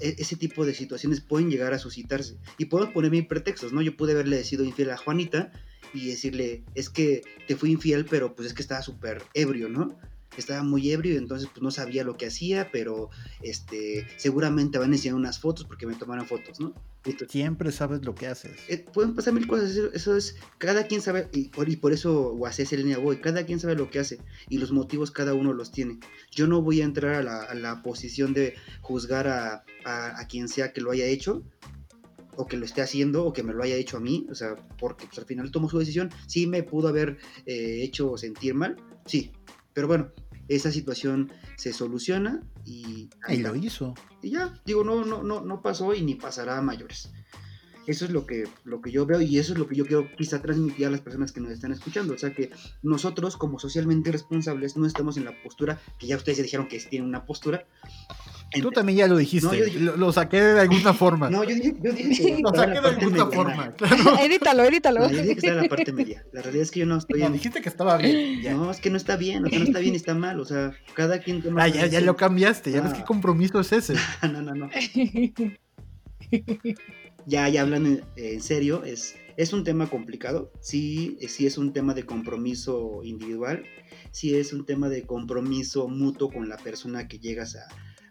e- ese tipo de situaciones pueden llegar a suscitarse. Y puedo poner mis pretextos, ¿no? Yo pude haberle sido infiel a Juanita y decirle, es que te fui infiel, pero pues es que estaba súper ebrio, ¿no? Estaba muy ebrio y entonces pues no sabía lo que hacía, pero este, seguramente van a enseñar unas fotos porque me tomaron fotos, ¿no? Entonces, Siempre sabes lo que haces. eh, pueden pasar mil cosas, eso, eso es, cada quien sabe, y por, y por eso Guasé es el línea voy, cada quien sabe lo que hace y los motivos cada uno los tiene. Yo no voy a entrar a la, a la posición de juzgar a, a- a quien sea que lo haya hecho, o que lo esté haciendo, o que me lo haya hecho a mí, o sea, porque pues, al final tomó su decisión, sí me pudo haber eh, hecho sentir mal, sí, pero bueno, esa situación se soluciona y... ahí Y lo hizo. Y ya, digo, no, no, no, no pasó y ni pasará a mayores. Eso es lo que, lo que yo veo y eso es lo que yo quiero quizá transmitir a las personas que nos están escuchando. O sea que nosotros como socialmente responsables no estamos en la postura, que ya ustedes ya dijeron que tienen una postura. Tú también ya lo dijiste. No, yo dije- lo, lo saqué de alguna [LAUGHS] forma. No, yo dije, yo dije que lo estaba en saqué la de parte alguna media, forma. no, Claro. [LAUGHS] edítalo, edítalo. no, yo dije que estaba en la parte media. La realidad es que yo no estoy No, en... dijiste que estaba bien. Ya, No, es que no está bien, o sea, no está bien, está mal. O sea, cada quien toma... Ah, ya, ya lo cambiaste. Ya ves Ah. qué compromiso es ese. [LAUGHS] no, no, no. Ya, ya hablando en, serio, es, es un tema complicado. Sí, eh, sí es un tema de compromiso individual. Sí es un tema de compromiso mutuo con la persona que llegas a,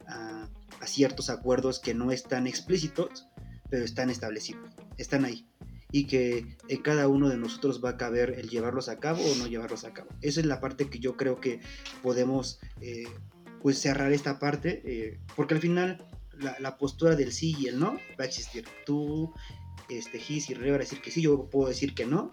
a- a ciertos acuerdos que no están explícitos, pero están establecidos, están ahí. Y que en cada uno de nosotros va a caber el llevarlos a cabo o no llevarlos a cabo. Esa es la parte que yo creo que podemos eh, pues cerrar esta parte, eh, porque al final la, la postura del sí y el no va a existir. Tú, este, Gis y Rey van a decir que sí, yo puedo decir que no,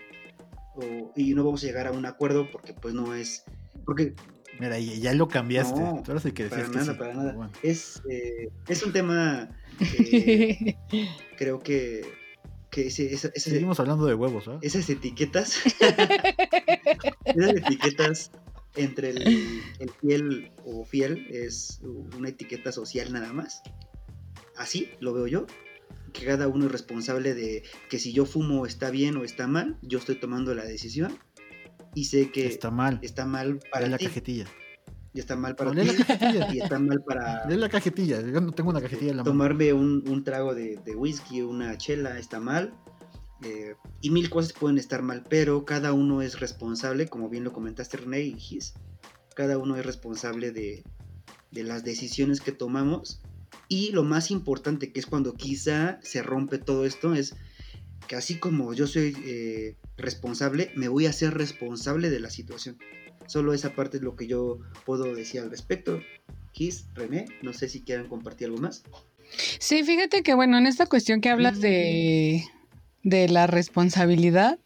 o- y no vamos a llegar a un acuerdo porque pues no es, porque Mira, ya, ya lo cambiaste. No, Tú eres el que para decías que nada, sí. para nada. Bueno. Es, eh, es un tema, [LAUGHS] eh, creo que, que ese- esa- esa- Seguimos hablando de huevos, ¿ah? esas etiquetas, [LAUGHS] esas etiquetas entre el, el fiel o fiel es una etiqueta social nada más. Así lo veo yo. Que cada uno es responsable de que si yo fumo está bien o está mal. Yo estoy tomando la decisión y sé que Está mal. está mal para la ti cajetilla. y está mal para ti la cajetilla. y está mal para [LAUGHS] Lee la cajetilla. Yo no tengo una cajetilla en la tomarme un, un trago de, de whisky, una chela, está mal. eh, y mil cosas pueden estar mal, pero cada uno es responsable, como bien lo comentaste René y Gis, cada uno es responsable de, de las decisiones que tomamos. Y lo más importante, que es cuando quizá se rompe todo esto, es que así como yo soy eh, responsable, me voy a ser responsable de la situación. Solo esa parte es lo que yo puedo decir al respecto. Gis, René, no sé si quieran compartir algo más. Sí, fíjate que bueno, en esta cuestión que hablas de, de la responsabilidad,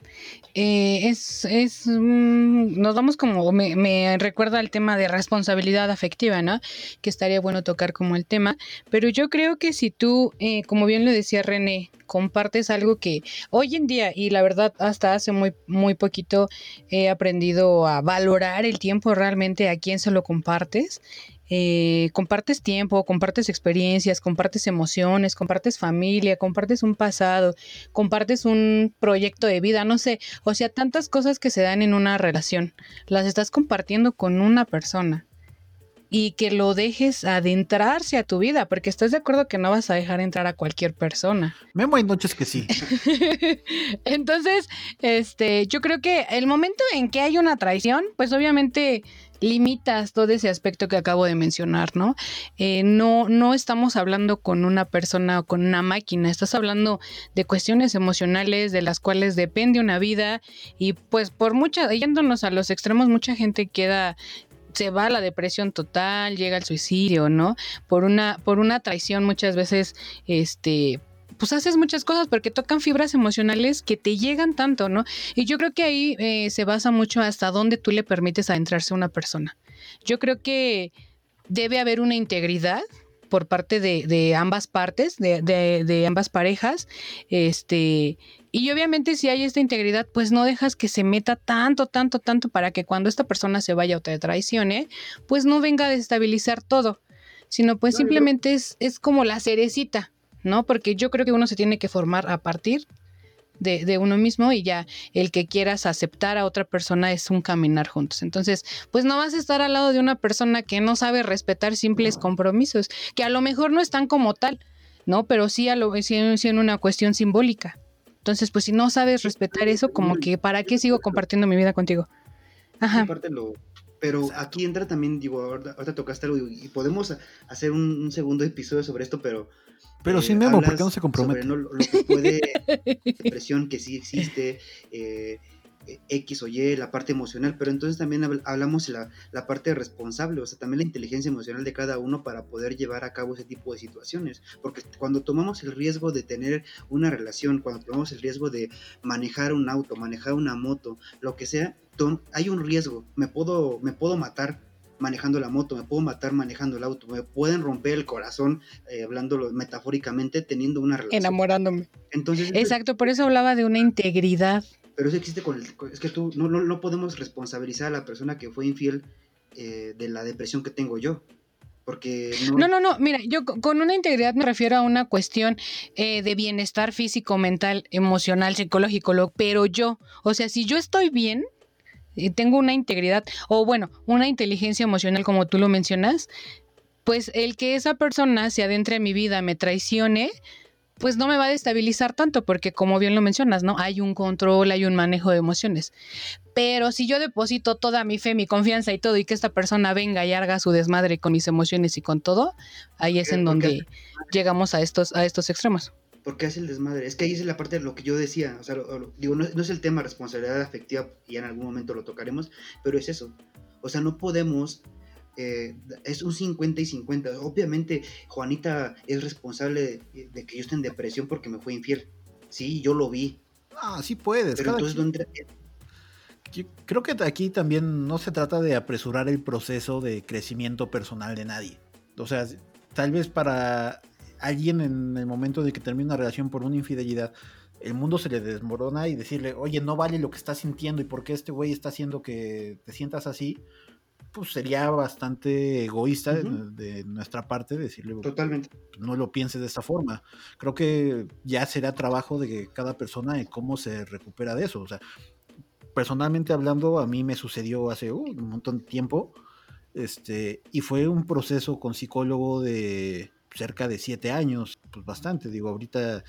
eh, es, es mm, nos vamos como, me, recuerda al tema de responsabilidad afectiva, ¿no? Que estaría bueno tocar como el tema, pero yo creo que si tú, eh, como bien lo decía René, compartes algo que hoy en día, y la verdad hasta hace muy, muy poquito he aprendido a valorar el tiempo realmente a quién se lo compartes, eh, compartes tiempo, compartes experiencias, compartes emociones, compartes familia, compartes un pasado, compartes un proyecto de vida, no sé, o sea, tantas cosas que se dan en una relación, las estás compartiendo con una persona y que lo dejes adentrarse a tu vida, porque estás de acuerdo que no vas a dejar entrar a cualquier persona. Memo hay noches que sí. [LAUGHS] Entonces, este, yo creo que el momento en que hay una traición, pues obviamente limitas todo ese aspecto que acabo de mencionar, ¿no? Eh, no, no estamos hablando con una persona o con una máquina, estás hablando de cuestiones emocionales de las cuales depende una vida y pues por mucha, yéndonos a los extremos, mucha gente queda se va a la depresión total, llega al suicidio, ¿no? Por una, por una traición muchas veces, este, pues haces muchas cosas porque tocan fibras emocionales que te llegan tanto, ¿no? Y yo creo que ahí eh, se basa mucho hasta dónde tú le permites adentrarse a una persona. Yo creo que debe haber una integridad por parte de, ambas partes, de, de, ambas parejas, este, y obviamente si hay esta integridad, pues no dejas que se meta tanto, tanto, tanto para que cuando esta persona se vaya o te traicione, pues no venga a destabilizar todo, sino pues simplemente es, es como la cerecita, ¿no? Porque yo creo que uno se tiene que formar a partir de, uno mismo y ya el que quieras aceptar a otra persona es un caminar juntos. Entonces, pues no vas a estar al lado de una persona que no sabe respetar simples compromisos, que a lo mejor no están como tal, ¿no? Pero sí, a lo, sí, en una cuestión simbólica. Entonces, pues si no sabes respetar eso, como que ¿para qué sigo compartiendo mi vida contigo? Ajá. Pero aquí entra también, digo, ahorita, tocaste algo y podemos hacer un, segundo episodio sobre esto, pero pero sin Memo, ¿por qué no se compromete? Sobre lo, que puede, [LAUGHS] depresión que sí existe, eh, X o Y, la parte emocional, pero entonces también hablamos la, la parte responsable, o sea, también la inteligencia emocional de cada uno para poder llevar a cabo ese tipo de situaciones, porque cuando tomamos el riesgo de tener una relación, cuando tomamos el riesgo de manejar un auto, manejar una moto, lo que sea, hay un riesgo, me puedo, me puedo matar manejando la moto, me puedo matar manejando el auto, me pueden romper el corazón, eh, hablándolo metafóricamente, teniendo una relación. Enamorándome. Entonces, Exacto, por eso hablaba de una integridad. Pero eso existe con el... Es que tú no, no, podemos responsabilizar a la persona que fue infiel eh, de la depresión que tengo yo. Porque no... no, no, mira, yo con una integridad me refiero a una cuestión eh, de bienestar físico, mental, emocional, psicológico, pero yo, o sea, si yo estoy bien, tengo una integridad o bueno, una inteligencia emocional como tú lo mencionas, pues el que esa persona se adentre en mi vida, me traicione, pues no me va a destabilizar tanto porque como bien lo mencionas, ¿no? Hay un control, hay un manejo de emociones. Pero si yo deposito toda mi fe, mi confianza y todo y que esta persona venga y haga su desmadre con mis emociones y con todo, ahí es en donde llegamos a estos a estos extremos porque hace el desmadre. Es que ahí es la parte de lo que yo decía. O sea, digo, no, es el tema responsabilidad afectiva, y en algún momento lo tocaremos, pero es eso. O sea, no podemos. Eh, es un 50 y 50. Obviamente, Juanita es responsable de, que yo esté en depresión porque me fue infiel. Sí, yo lo vi. Ah, sí puedes. Pero entonces, ¿dónde.? creo que aquí también no se trata de apresurar el proceso de crecimiento personal de nadie. O sea, tal vez para alguien en el momento de que termina una relación por una infidelidad, el mundo se le desmorona y decirle, oye, no vale lo que estás sintiendo y por qué este güey está haciendo que te sientas así, pues sería bastante egoísta de, nuestra parte decirle, totalmente, no lo pienses de esta forma. Creo que ya será trabajo de cada persona en cómo se recupera de eso. O sea, personalmente hablando, a mí me sucedió hace uh, un montón de tiempo, este, y fue un proceso con psicólogo de cerca de siete años, pues bastante. Digo, ahorita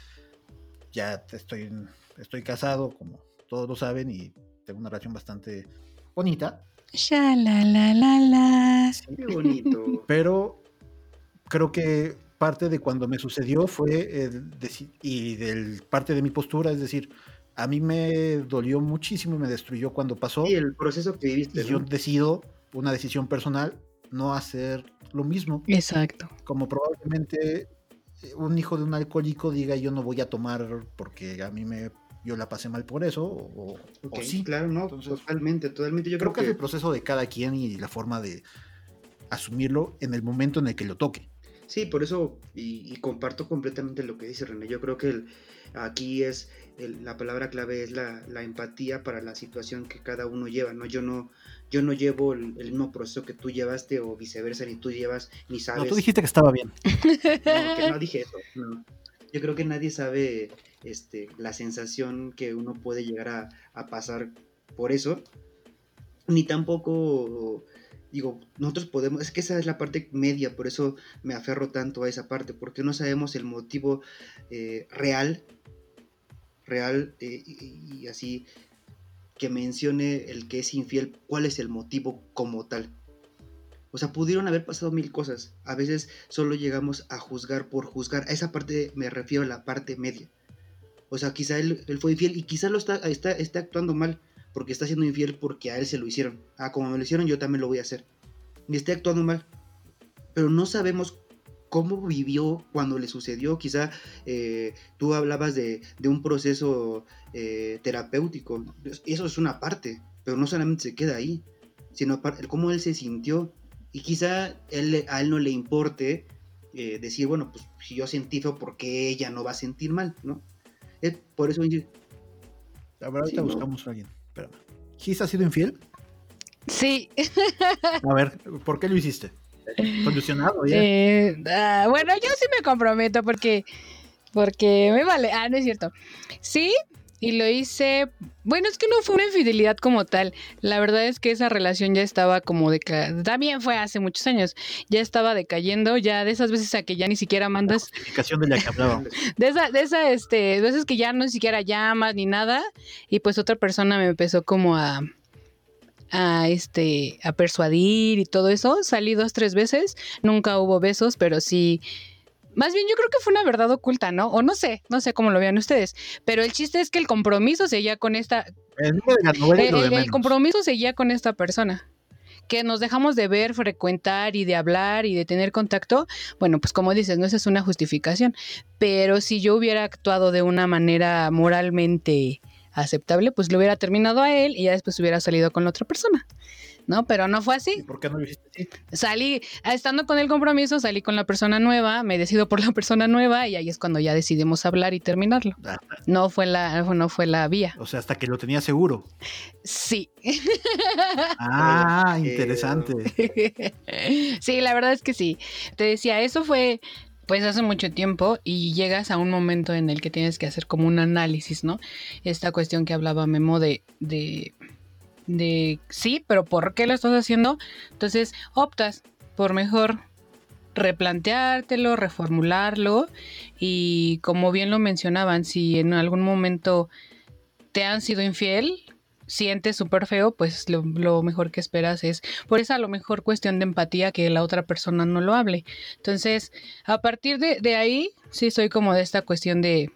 ya estoy, estoy casado, como todos lo saben, y tengo una relación bastante bonita. Ya la la la la. qué bonito. [LAUGHS] Pero creo que parte de cuando me sucedió fue y del parte de mi postura, es decir, a mí me dolió muchísimo y me destruyó cuando pasó. Y el proceso que viviste. Y yo decido una decisión personal no hacer lo mismo. Exacto. Como probablemente eh, un hijo de un alcohólico diga yo no voy a tomar porque a mí me yo la pasé mal por eso o, sí claro no totalmente totalmente yo creo, que, es el proceso de cada quien y la forma de asumirlo en el momento en el que lo toque sí por eso y, comparto completamente lo que dice René yo creo que aquí es la palabra clave es la, la, empatía para la situación que cada uno lleva no yo no yo no llevo el, mismo proceso que tú llevaste o viceversa, ni tú llevas, ni sabes. No, tú dijiste que estaba bien. No, que no dije eso. Yo creo que nadie sabe este, la sensación que uno puede llegar a, pasar por eso, ni tampoco digo, nosotros podemos, es que esa es la parte media, por eso me aferro tanto a esa parte, porque no sabemos el motivo eh, real, real eh, y, así que mencione el que es infiel, cuál es el motivo como tal. O sea, pudieron haber pasado mil cosas. A veces solo llegamos a juzgar por juzgar. A esa parte me refiero a la parte media. O sea, quizá él, fue infiel y quizá lo está, está, está actuando mal porque está siendo infiel porque a él se lo hicieron. Ah, como me lo hicieron, yo también lo voy a hacer. Y está actuando mal. Pero no sabemos cómo vivió cuando le sucedió. Quizá eh, tú hablabas de, de un proceso eh, terapéutico. Eso es una parte, pero no solamente se queda ahí, sino cómo él se sintió. Y quizá él, a él no le importe eh, decir, bueno, pues si yo sentí feo, ¿por qué ella no va a sentir mal? ¿no? Es por eso... A ver, ahorita Sí, no. buscamos a alguien. Espérame. ¿Gis ha sido infiel? Sí. A ver, ¿por qué lo hiciste? ¿Solucionado ya? Eh, ah, bueno, yo sí me comprometo porque, porque me vale. Ah, no es cierto. Sí, y lo hice. Bueno, es que no fue una infidelidad como tal. La verdad es que esa relación ya estaba como de. También fue hace muchos años. Ya estaba decayendo, ya de esas veces a que ya ni siquiera mandas. De la que hablábamos. [LAUGHS] De esa, de esa, este, veces que ya no ni siquiera llamas ni nada. Y pues otra persona me empezó como a a este a persuadir y todo eso. Salí dos, tres veces, nunca hubo besos, pero sí. Más bien yo creo que fue una verdad oculta, ¿no? O no sé, no sé cómo lo vean ustedes. Pero el chiste es que el compromiso seguía con esta. El de es El, compromiso seguía con esta persona. Que nos dejamos de ver, frecuentar y de hablar y de tener contacto. Bueno, pues como dices, no esa es una justificación. Pero si yo hubiera actuado de una manera moralmente aceptable, pues lo hubiera terminado a él y ya después hubiera salido con la otra persona. ¿No? Pero no fue ¿Y así. por qué no lo hiciste así? Salí, estando con el compromiso, salí con la persona nueva, me decido por la [LAUGHS] persona nueva y ahí es cuando ya decidimos hablar y terminarlo. Ah, No fue la, no fue la vía. O sea, hasta que lo tenía seguro. Sí. Ah, interesante. [LAUGHS] sí, la verdad es que sí. Te decía, eso fue pues hace mucho tiempo y llegas a un momento en el que tienes que hacer como un análisis, ¿no? Esta cuestión que hablaba Memo de, de, de sí, pero ¿por qué lo estás haciendo? Entonces optas por mejor replanteártelo, reformularlo y como bien lo mencionaban, si en algún momento te han sido infiel, sientes súper feo, pues lo, mejor que esperas es, por esa a lo mejor cuestión de empatía que la otra persona no lo hable. Entonces, a partir de, de ahí, sí soy como de esta cuestión de,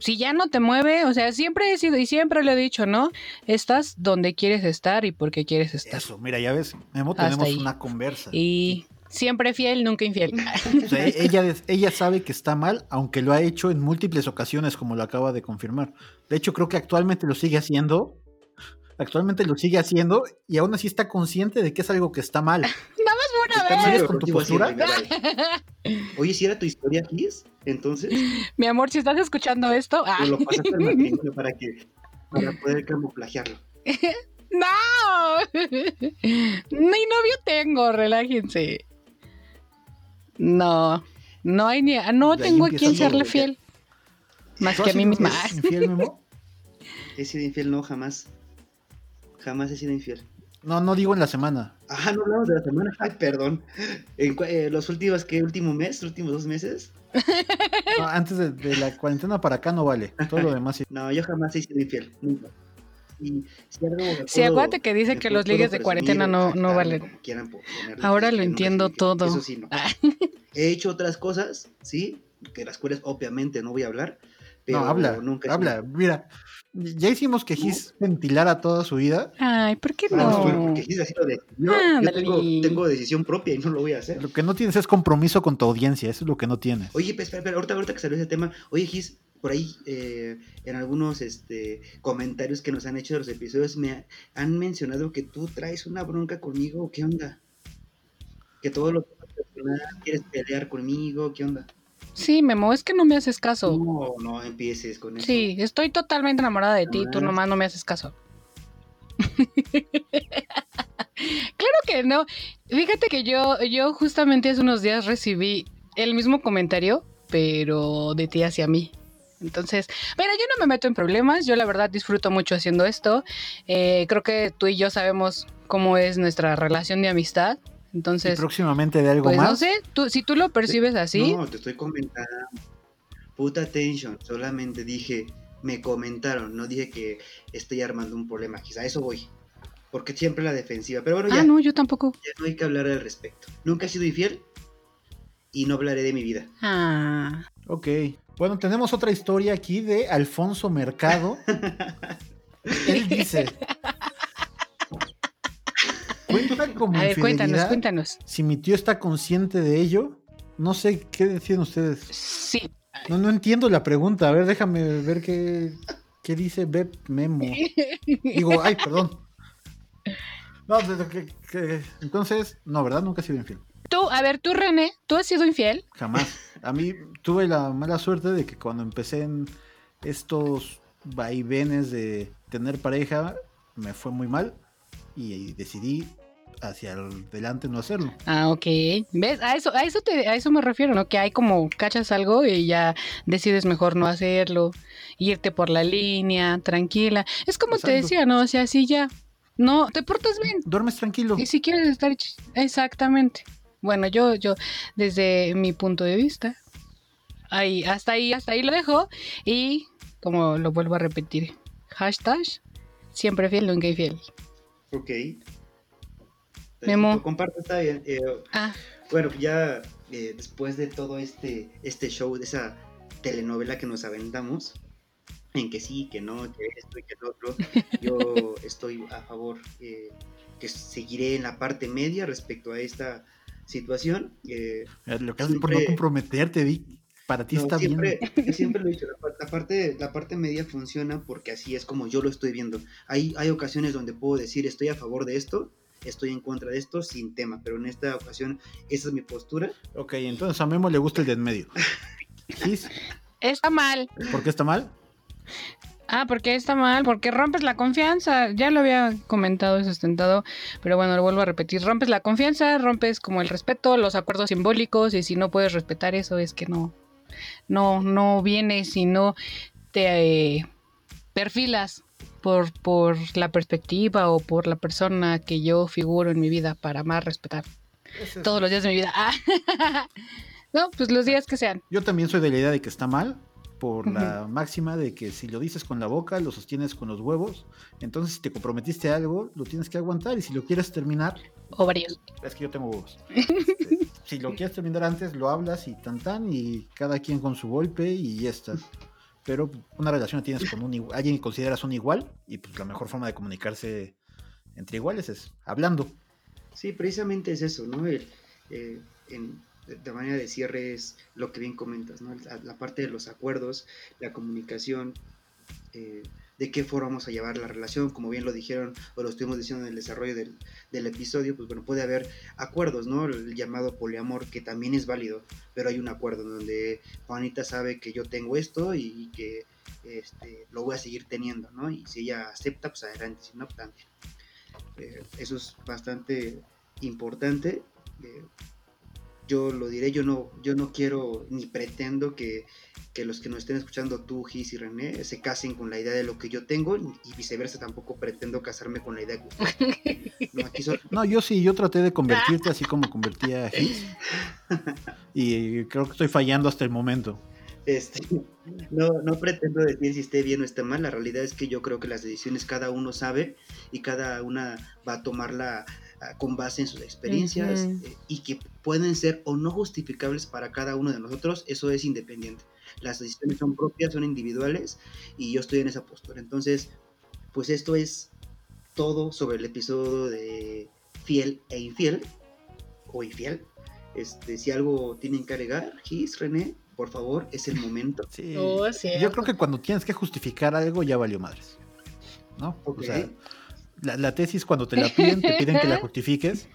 si ya no te mueve, o sea, siempre he sido y siempre lo he dicho, ¿no? Estás donde quieres estar y porque quieres estar. Eso, mira, ya ves, Memo, Hasta tenemos ahí. una conversa. Y siempre fiel, nunca infiel. [LAUGHS] O sea, ella, ella sabe que está mal, aunque lo ha hecho en múltiples ocasiones, como lo acaba de confirmar. De hecho, creo que actualmente lo sigue haciendo. Actualmente lo sigue haciendo y aún así está consciente de que es algo que está mal. [LAUGHS] Una Está vez. mal, ¿Sigues pero con tu postura? [LAUGHS] Oye, si era tu historia, Kiss, entonces, [LAUGHS] Mi amor, si estás escuchando esto, ah. pues lo al [LAUGHS] matrimonio para que para poder camuflajearlo. [LAUGHS] ¡No! Ni novio tengo, relájense. No, no hay ni. No De ahí tengo a quien serle ya. fiel. Más ¿Tú que a mí misma. infiel, Memo? He sido infiel, no, jamás. Jamás he sido infiel. No, no digo en la semana. Ah, no hablamos de la semana. Ay, perdón. En eh, los últimos, ¿qué? ¿Último mes? ¿Los últimos dos meses? No, antes de, de la cuarentena para acá no vale. Todo lo demás sí. No, yo jamás he sido infiel. Nunca. Y si algo Sí, acuérdate que dice me que los ligues de cuarentena no- no valen. quieran Ahora lo entiendo todo. Eso sí, no. [LAUGHS] He hecho otras cosas, sí, que las cuales obviamente no voy a hablar. Pero No, habla, nunca habla. Mira, ya hicimos que Gis ventilara toda su vida. Ay, ¿por qué Ah, no, no? porque sí, así lo decidió. Yo tengo, tengo decisión propia y no lo voy a hacer. Lo que no tienes es compromiso con tu audiencia, eso es lo que no tienes. Oye, pues, espera, espera, ahorita, ahorita que salió ese tema, oye, Gis, por ahí eh, en algunos este, comentarios que nos han hecho de los episodios me ha- han mencionado que tú traes una bronca conmigo, ¿qué onda? Que todo lo que personal, quieres pelear conmigo, ¿qué onda? Sí, Memo, es que no me haces caso. No, no empieces con eso. Sí, estoy totalmente enamorada de ti, tú nomás no me haces caso. [LAUGHS] claro que no. Fíjate que yo, yo justamente hace unos días recibí el mismo comentario, pero de ti hacia mí. Entonces, mira, yo no me meto en problemas, yo la verdad disfruto mucho haciendo esto. Eh, creo que tú y yo sabemos cómo es nuestra relación de amistad. Y Entonces, próximamente de algo pues no más. sé, tú, si tú lo percibes así, No, te estoy comentando. Puta attention, solamente dije, me comentaron, no dije que estoy armando un problema, quizá a eso voy. porque siempre la defensiva. Pero bueno, Ah, ya, no, yo tampoco. ya no hay que hablar al respecto. Nunca he sido infiel y no hablaré de mi vida. Ah. Ok. Bueno, tenemos otra historia aquí de Alfonso Mercado. [LAUGHS] Él dice. [LAUGHS] Cuenta [LAUGHS] como A ver, cuéntanos, cuéntanos. si mi tío está consciente de ello. No sé qué deciden ustedes. Sí. No, no entiendo la pregunta. A ver, déjame ver qué, qué dice Beb Memo. [LAUGHS] Digo, ay, perdón. No, que- entonces, no, ¿verdad? Nunca he sido infiel. Tú, a ver, tú, René, ¿tú has sido infiel? Jamás. A mí tuve la mala suerte de que cuando empecé en estos vaivenes de tener pareja, me fue muy mal y decidí hacia adelante no hacerlo. Ah, ok. ¿Ves? A eso, a eso te, a eso me refiero, ¿no? Que hay como cachas algo y ya decides mejor no hacerlo, irte por la línea, tranquila. Es como te decía, ¿no? O sea, si ya no te portas bien Duermes tranquilo. y si quieres estar exactamente. Bueno, yo, yo, desde mi punto de vista, ahí, hasta ahí, hasta ahí lo dejo y como lo vuelvo a repetir, hashtag siempre fiel, nunca infiel. Ok. Memo. Lo comparto, está bien. Eh, Ah, bueno, ya eh, después de todo este, este show, de esa telenovela que nos aventamos, en que sí, que no, que esto y que lo otro, [LAUGHS] yo estoy a favor, eh, que seguiré en la parte media respecto a esta situación. eh, Eh, Lo que haces por no comprometerte, Vic. Para ti No, está siempre, bien. yo siempre lo he dicho, la parte, la parte media funciona porque así es como yo lo estoy viendo. Hay, hay ocasiones donde puedo decir estoy a favor de esto, estoy en contra de esto sin tema, pero en esta ocasión esa es mi postura. Ok, entonces a Memo le gusta el de en medio. Está mal. ¿Por qué está mal? Ah, porque está mal, porque rompes la confianza. Ya lo había comentado y sustentado, pero bueno, lo vuelvo a repetir. Rompes la confianza, rompes como el respeto, los acuerdos simbólicos, y si no puedes respetar eso es que no, no, no vienes y no te eh, perfilas por, por la perspectiva o por la persona que yo figuro en mi vida para más respetar todos los días de mi vida. Ah, [LAUGHS] no, pues los días que sean. Yo también soy de la idea de que está mal, por la máxima de que si lo dices con la boca, lo sostienes con los huevos. Entonces, si te comprometiste a algo, lo tienes que aguantar. Y si lo quieres terminar, O varios. es que yo tengo huevos. [LAUGHS] Este, si lo quieres terminar antes, lo hablas y tan tan, y cada quien con su golpe y ya está. Pero una relación la tienes con un alguien que consideras un igual, y pues la mejor forma de comunicarse entre iguales es hablando. Sí, precisamente es eso, ¿no? El, eh, en, de manera de cierre es lo que bien comentas, ¿no? La, la parte de los acuerdos, la comunicación, eh, de qué forma vamos a llevar la relación, como bien lo dijeron o lo estuvimos diciendo en el desarrollo del, del episodio, pues bueno, puede haber acuerdos, ¿no? El llamado poliamor, que también es válido, pero hay un acuerdo donde Juanita sabe que yo tengo esto y que este, lo voy a seguir teniendo, ¿no? Y si ella acepta, pues adelante, si no, pues también. Eh, eso es bastante importante. Eh, yo lo diré, yo no, yo no quiero ni pretendo que, que los que nos estén escuchando, tú, Gis y René, se casen con la idea de lo que yo tengo y viceversa tampoco pretendo casarme con la idea que. [LAUGHS] No, aquí son- No, yo sí, yo traté de convertirte así como convertí a Gis. [LAUGHS] Y creo que estoy fallando hasta el momento. Este, no, no pretendo decir si esté bien o esté mal, la realidad es que yo creo que las decisiones cada uno sabe y cada una va a tomarla con base en sus experiencias eh, y que pueden ser o no justificables para cada uno de nosotros, eso es independiente. Las decisiones son propias, son individuales y yo estoy en esa postura. Entonces, pues esto es todo sobre el episodio de fiel e infiel o infiel. Este, si algo tienen que agregar, Gis, René, por favor, es el momento. Sí. Oh, yo creo que cuando tienes que justificar algo ya valió madres. ¿No? Ok. O sea, la, la tesis cuando te la piden, te piden que la [LAUGHS] justifiques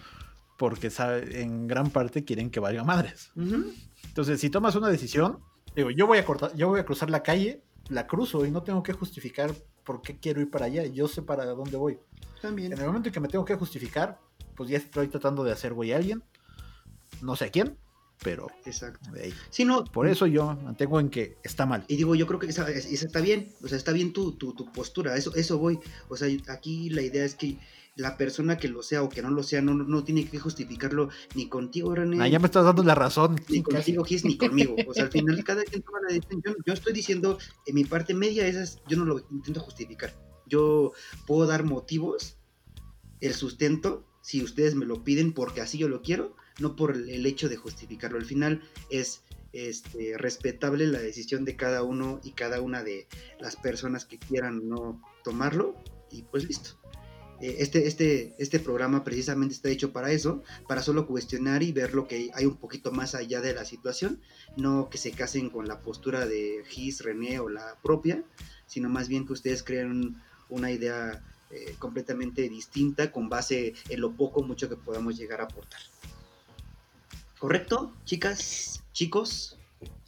porque sabe- en gran parte quieren que valga madres. Entonces, si tomas una decisión, digo, yo voy a cortar, yo voy a cruzar la calle, la cruzo y no tengo que justificar por qué quiero ir para allá, yo sé para dónde voy. También. En el momento en que me tengo que justificar, pues ya estoy tratando de hacer güey a alguien, no sé a quién, pero Exacto. ahí. Sí, no, Por eso yo mantengo en que está mal. Y digo, yo creo que esa, es- esa está bien, o sea, está bien tu, tu, tu postura, eso, eso voy. O sea, aquí la idea es que la persona que lo sea o que no lo sea, no, no tiene que justificarlo ni contigo, René, Ah, ya me estás dando la razón. ni contigo, Gis, ni conmigo. O sea, al final cada quien toma la decisión. Yo, yo estoy diciendo, en mi parte media, esas, yo no lo intento justificar. Yo puedo dar motivos el sustento si ustedes me lo piden porque así yo lo quiero, no por el hecho de justificarlo. Al final es este, respetable la decisión de cada uno y cada una de las personas que quieran no tomarlo y pues listo. Eh, este, este, este programa precisamente está hecho para eso, para solo cuestionar y ver lo que hay un poquito más allá de la situación, no que se casen con la postura de Gis, René o la propia, sino más bien que ustedes creen una idea eh, completamente distinta con base en lo poco mucho que podamos llegar a aportar. ¿Correcto, chicas, chicos?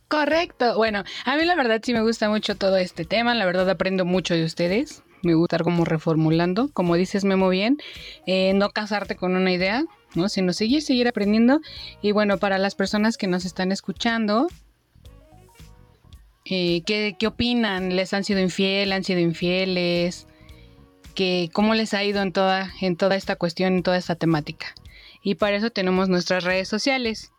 Correcto. Bueno, a mí la verdad sí me gusta mucho todo este tema, la verdad aprendo mucho de ustedes me gusta estar como reformulando, como dices Memo bien, eh, no casarte con una idea, ¿no? sino seguir, seguir aprendiendo. Y bueno, para las personas que nos están escuchando, eh, ¿qué, ¿qué, opinan? ¿Les han sido infiel? ¿Han sido infieles? ¿Qué, ¿Cómo les ha ido en toda, en toda esta cuestión, en toda esta temática? Y para eso tenemos nuestras redes sociales.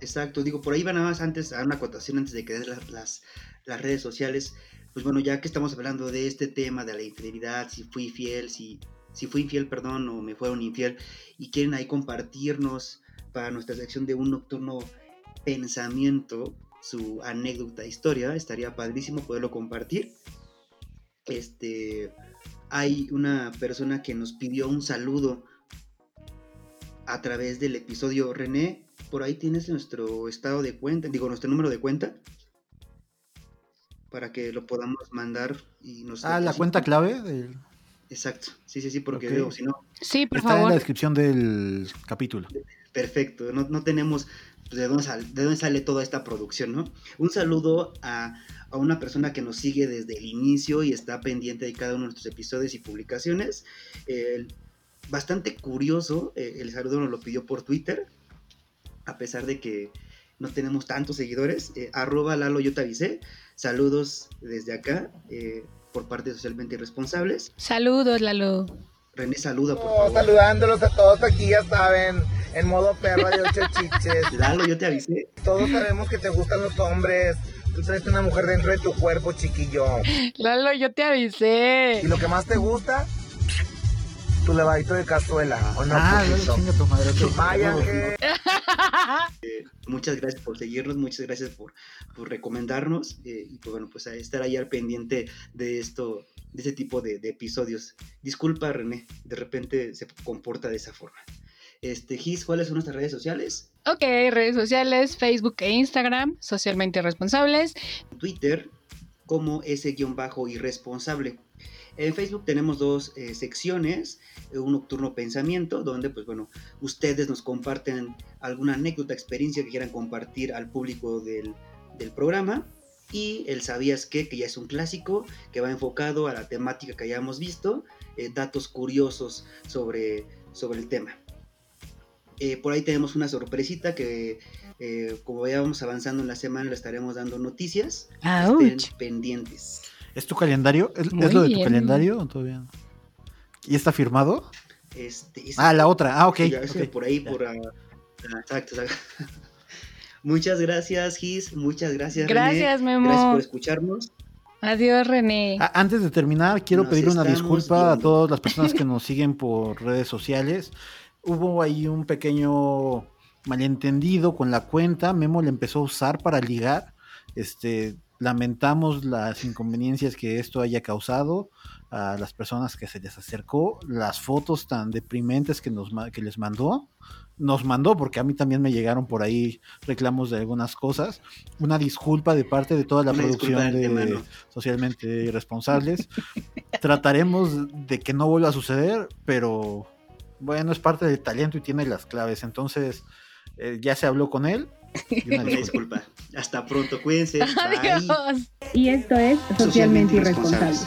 Exacto, digo, por ahí va nada más antes, a una acotación antes de que des las, las, las redes sociales pues bueno, ya que estamos hablando de este tema de la infidelidad, si fui fiel, si, si fui infiel, perdón, o me fueron infiel, y quieren ahí compartirnos para nuestra sección de un nocturno pensamiento, su anécdota, historia, estaría padrísimo poderlo compartir. Este, hay una persona que nos pidió un saludo a través del episodio René. Por ahí tienes nuestro estado de cuenta, digo, nuestro número de cuenta para que lo podamos mandar y nos... Ah, la cuenta clave Exacto, sí, sí, sí, porque si no... Sí, por Está en la descripción del capítulo. Perfecto, no, tenemos pues, de, dónde sale, de dónde sale toda esta producción, ¿no? Un saludo a, una persona que nos sigue desde el inicio y está pendiente de cada uno de nuestros episodios y publicaciones. Bastante curioso, eh, el saludo nos lo pidió por Twitter, a pesar de que no tenemos tantos seguidores. Eh, arroba Lalo, yo te avisé. Saludos desde acá eh, por parte de Socialmente Irresponsables. Saludos, Lalo. René, saluda, por favor. Saludándolos a todos aquí, ya saben, en modo perra de ocho chiches. [LAUGHS] Lalo, yo te avisé. Todos sabemos que te gustan los hombres. Tú traes una mujer dentro de tu cuerpo, chiquillo. [LAUGHS] Lalo, yo te avisé. ¿Y lo que más te gusta? Tu levadito de cazuela. ¿o no, ah, chinga tu madre. Vaya que... [LAUGHS] Eh, muchas gracias por seguirnos, muchas gracias por, por recomendarnos eh, y pues bueno, pues estar ahí al pendiente de esto, de ese tipo de, episodios. Disculpa René, de repente se comporta de esa forma. Este, Gis, ¿cuáles son nuestras redes sociales? Ok, redes sociales, Facebook e Instagram, socialmente responsables. Twitter, como ese guion bajo irresponsable. En Facebook tenemos dos eh, secciones, eh, un nocturno pensamiento, donde pues bueno, ustedes nos comparten alguna anécdota, experiencia que quieran compartir al público del, programa. Y el Sabías qué, que ya es un clásico, que va enfocado a la temática que hayamos visto, eh, datos curiosos sobre, sobre el tema. por ahí tenemos una sorpresita que como vayamos avanzando en la semana le estaremos dando noticias. Estén pendientes. ¿Es tu calendario? ¿Es, lo de tu calendario todavía? ¿Y está firmado? Este, ah, la otra. Ah, ok. Por ahí, por... Ah, exacto, [LAUGHS] Muchas gracias, Gis. Muchas gracias, Gracias, René. Memo. Gracias por escucharnos. Adiós, René. Ah, antes de terminar, quiero pedir una disculpa a todas las personas que [LAUGHS] nos siguen por redes sociales. Hubo ahí un pequeño malentendido con la cuenta. Memo le empezó a usar para ligar. Este, Lamentamos las inconveniencias que esto haya causado a las personas que se les acercó, las fotos tan deprimentes que, nos, que les mandó, nos mandó, porque a mí también me llegaron por ahí reclamos de algunas cosas. Una disculpa de parte de toda la producción de Socialmente Irresponsables. [LAUGHS] Trataremos de que no vuelva a suceder, pero bueno, es parte del talento y tiene las claves. Entonces, eh, ya se habló con él, una [LAUGHS] disculpa. Hasta pronto, cuídense. Adiós. Y esto es Socialmente, irresponsable.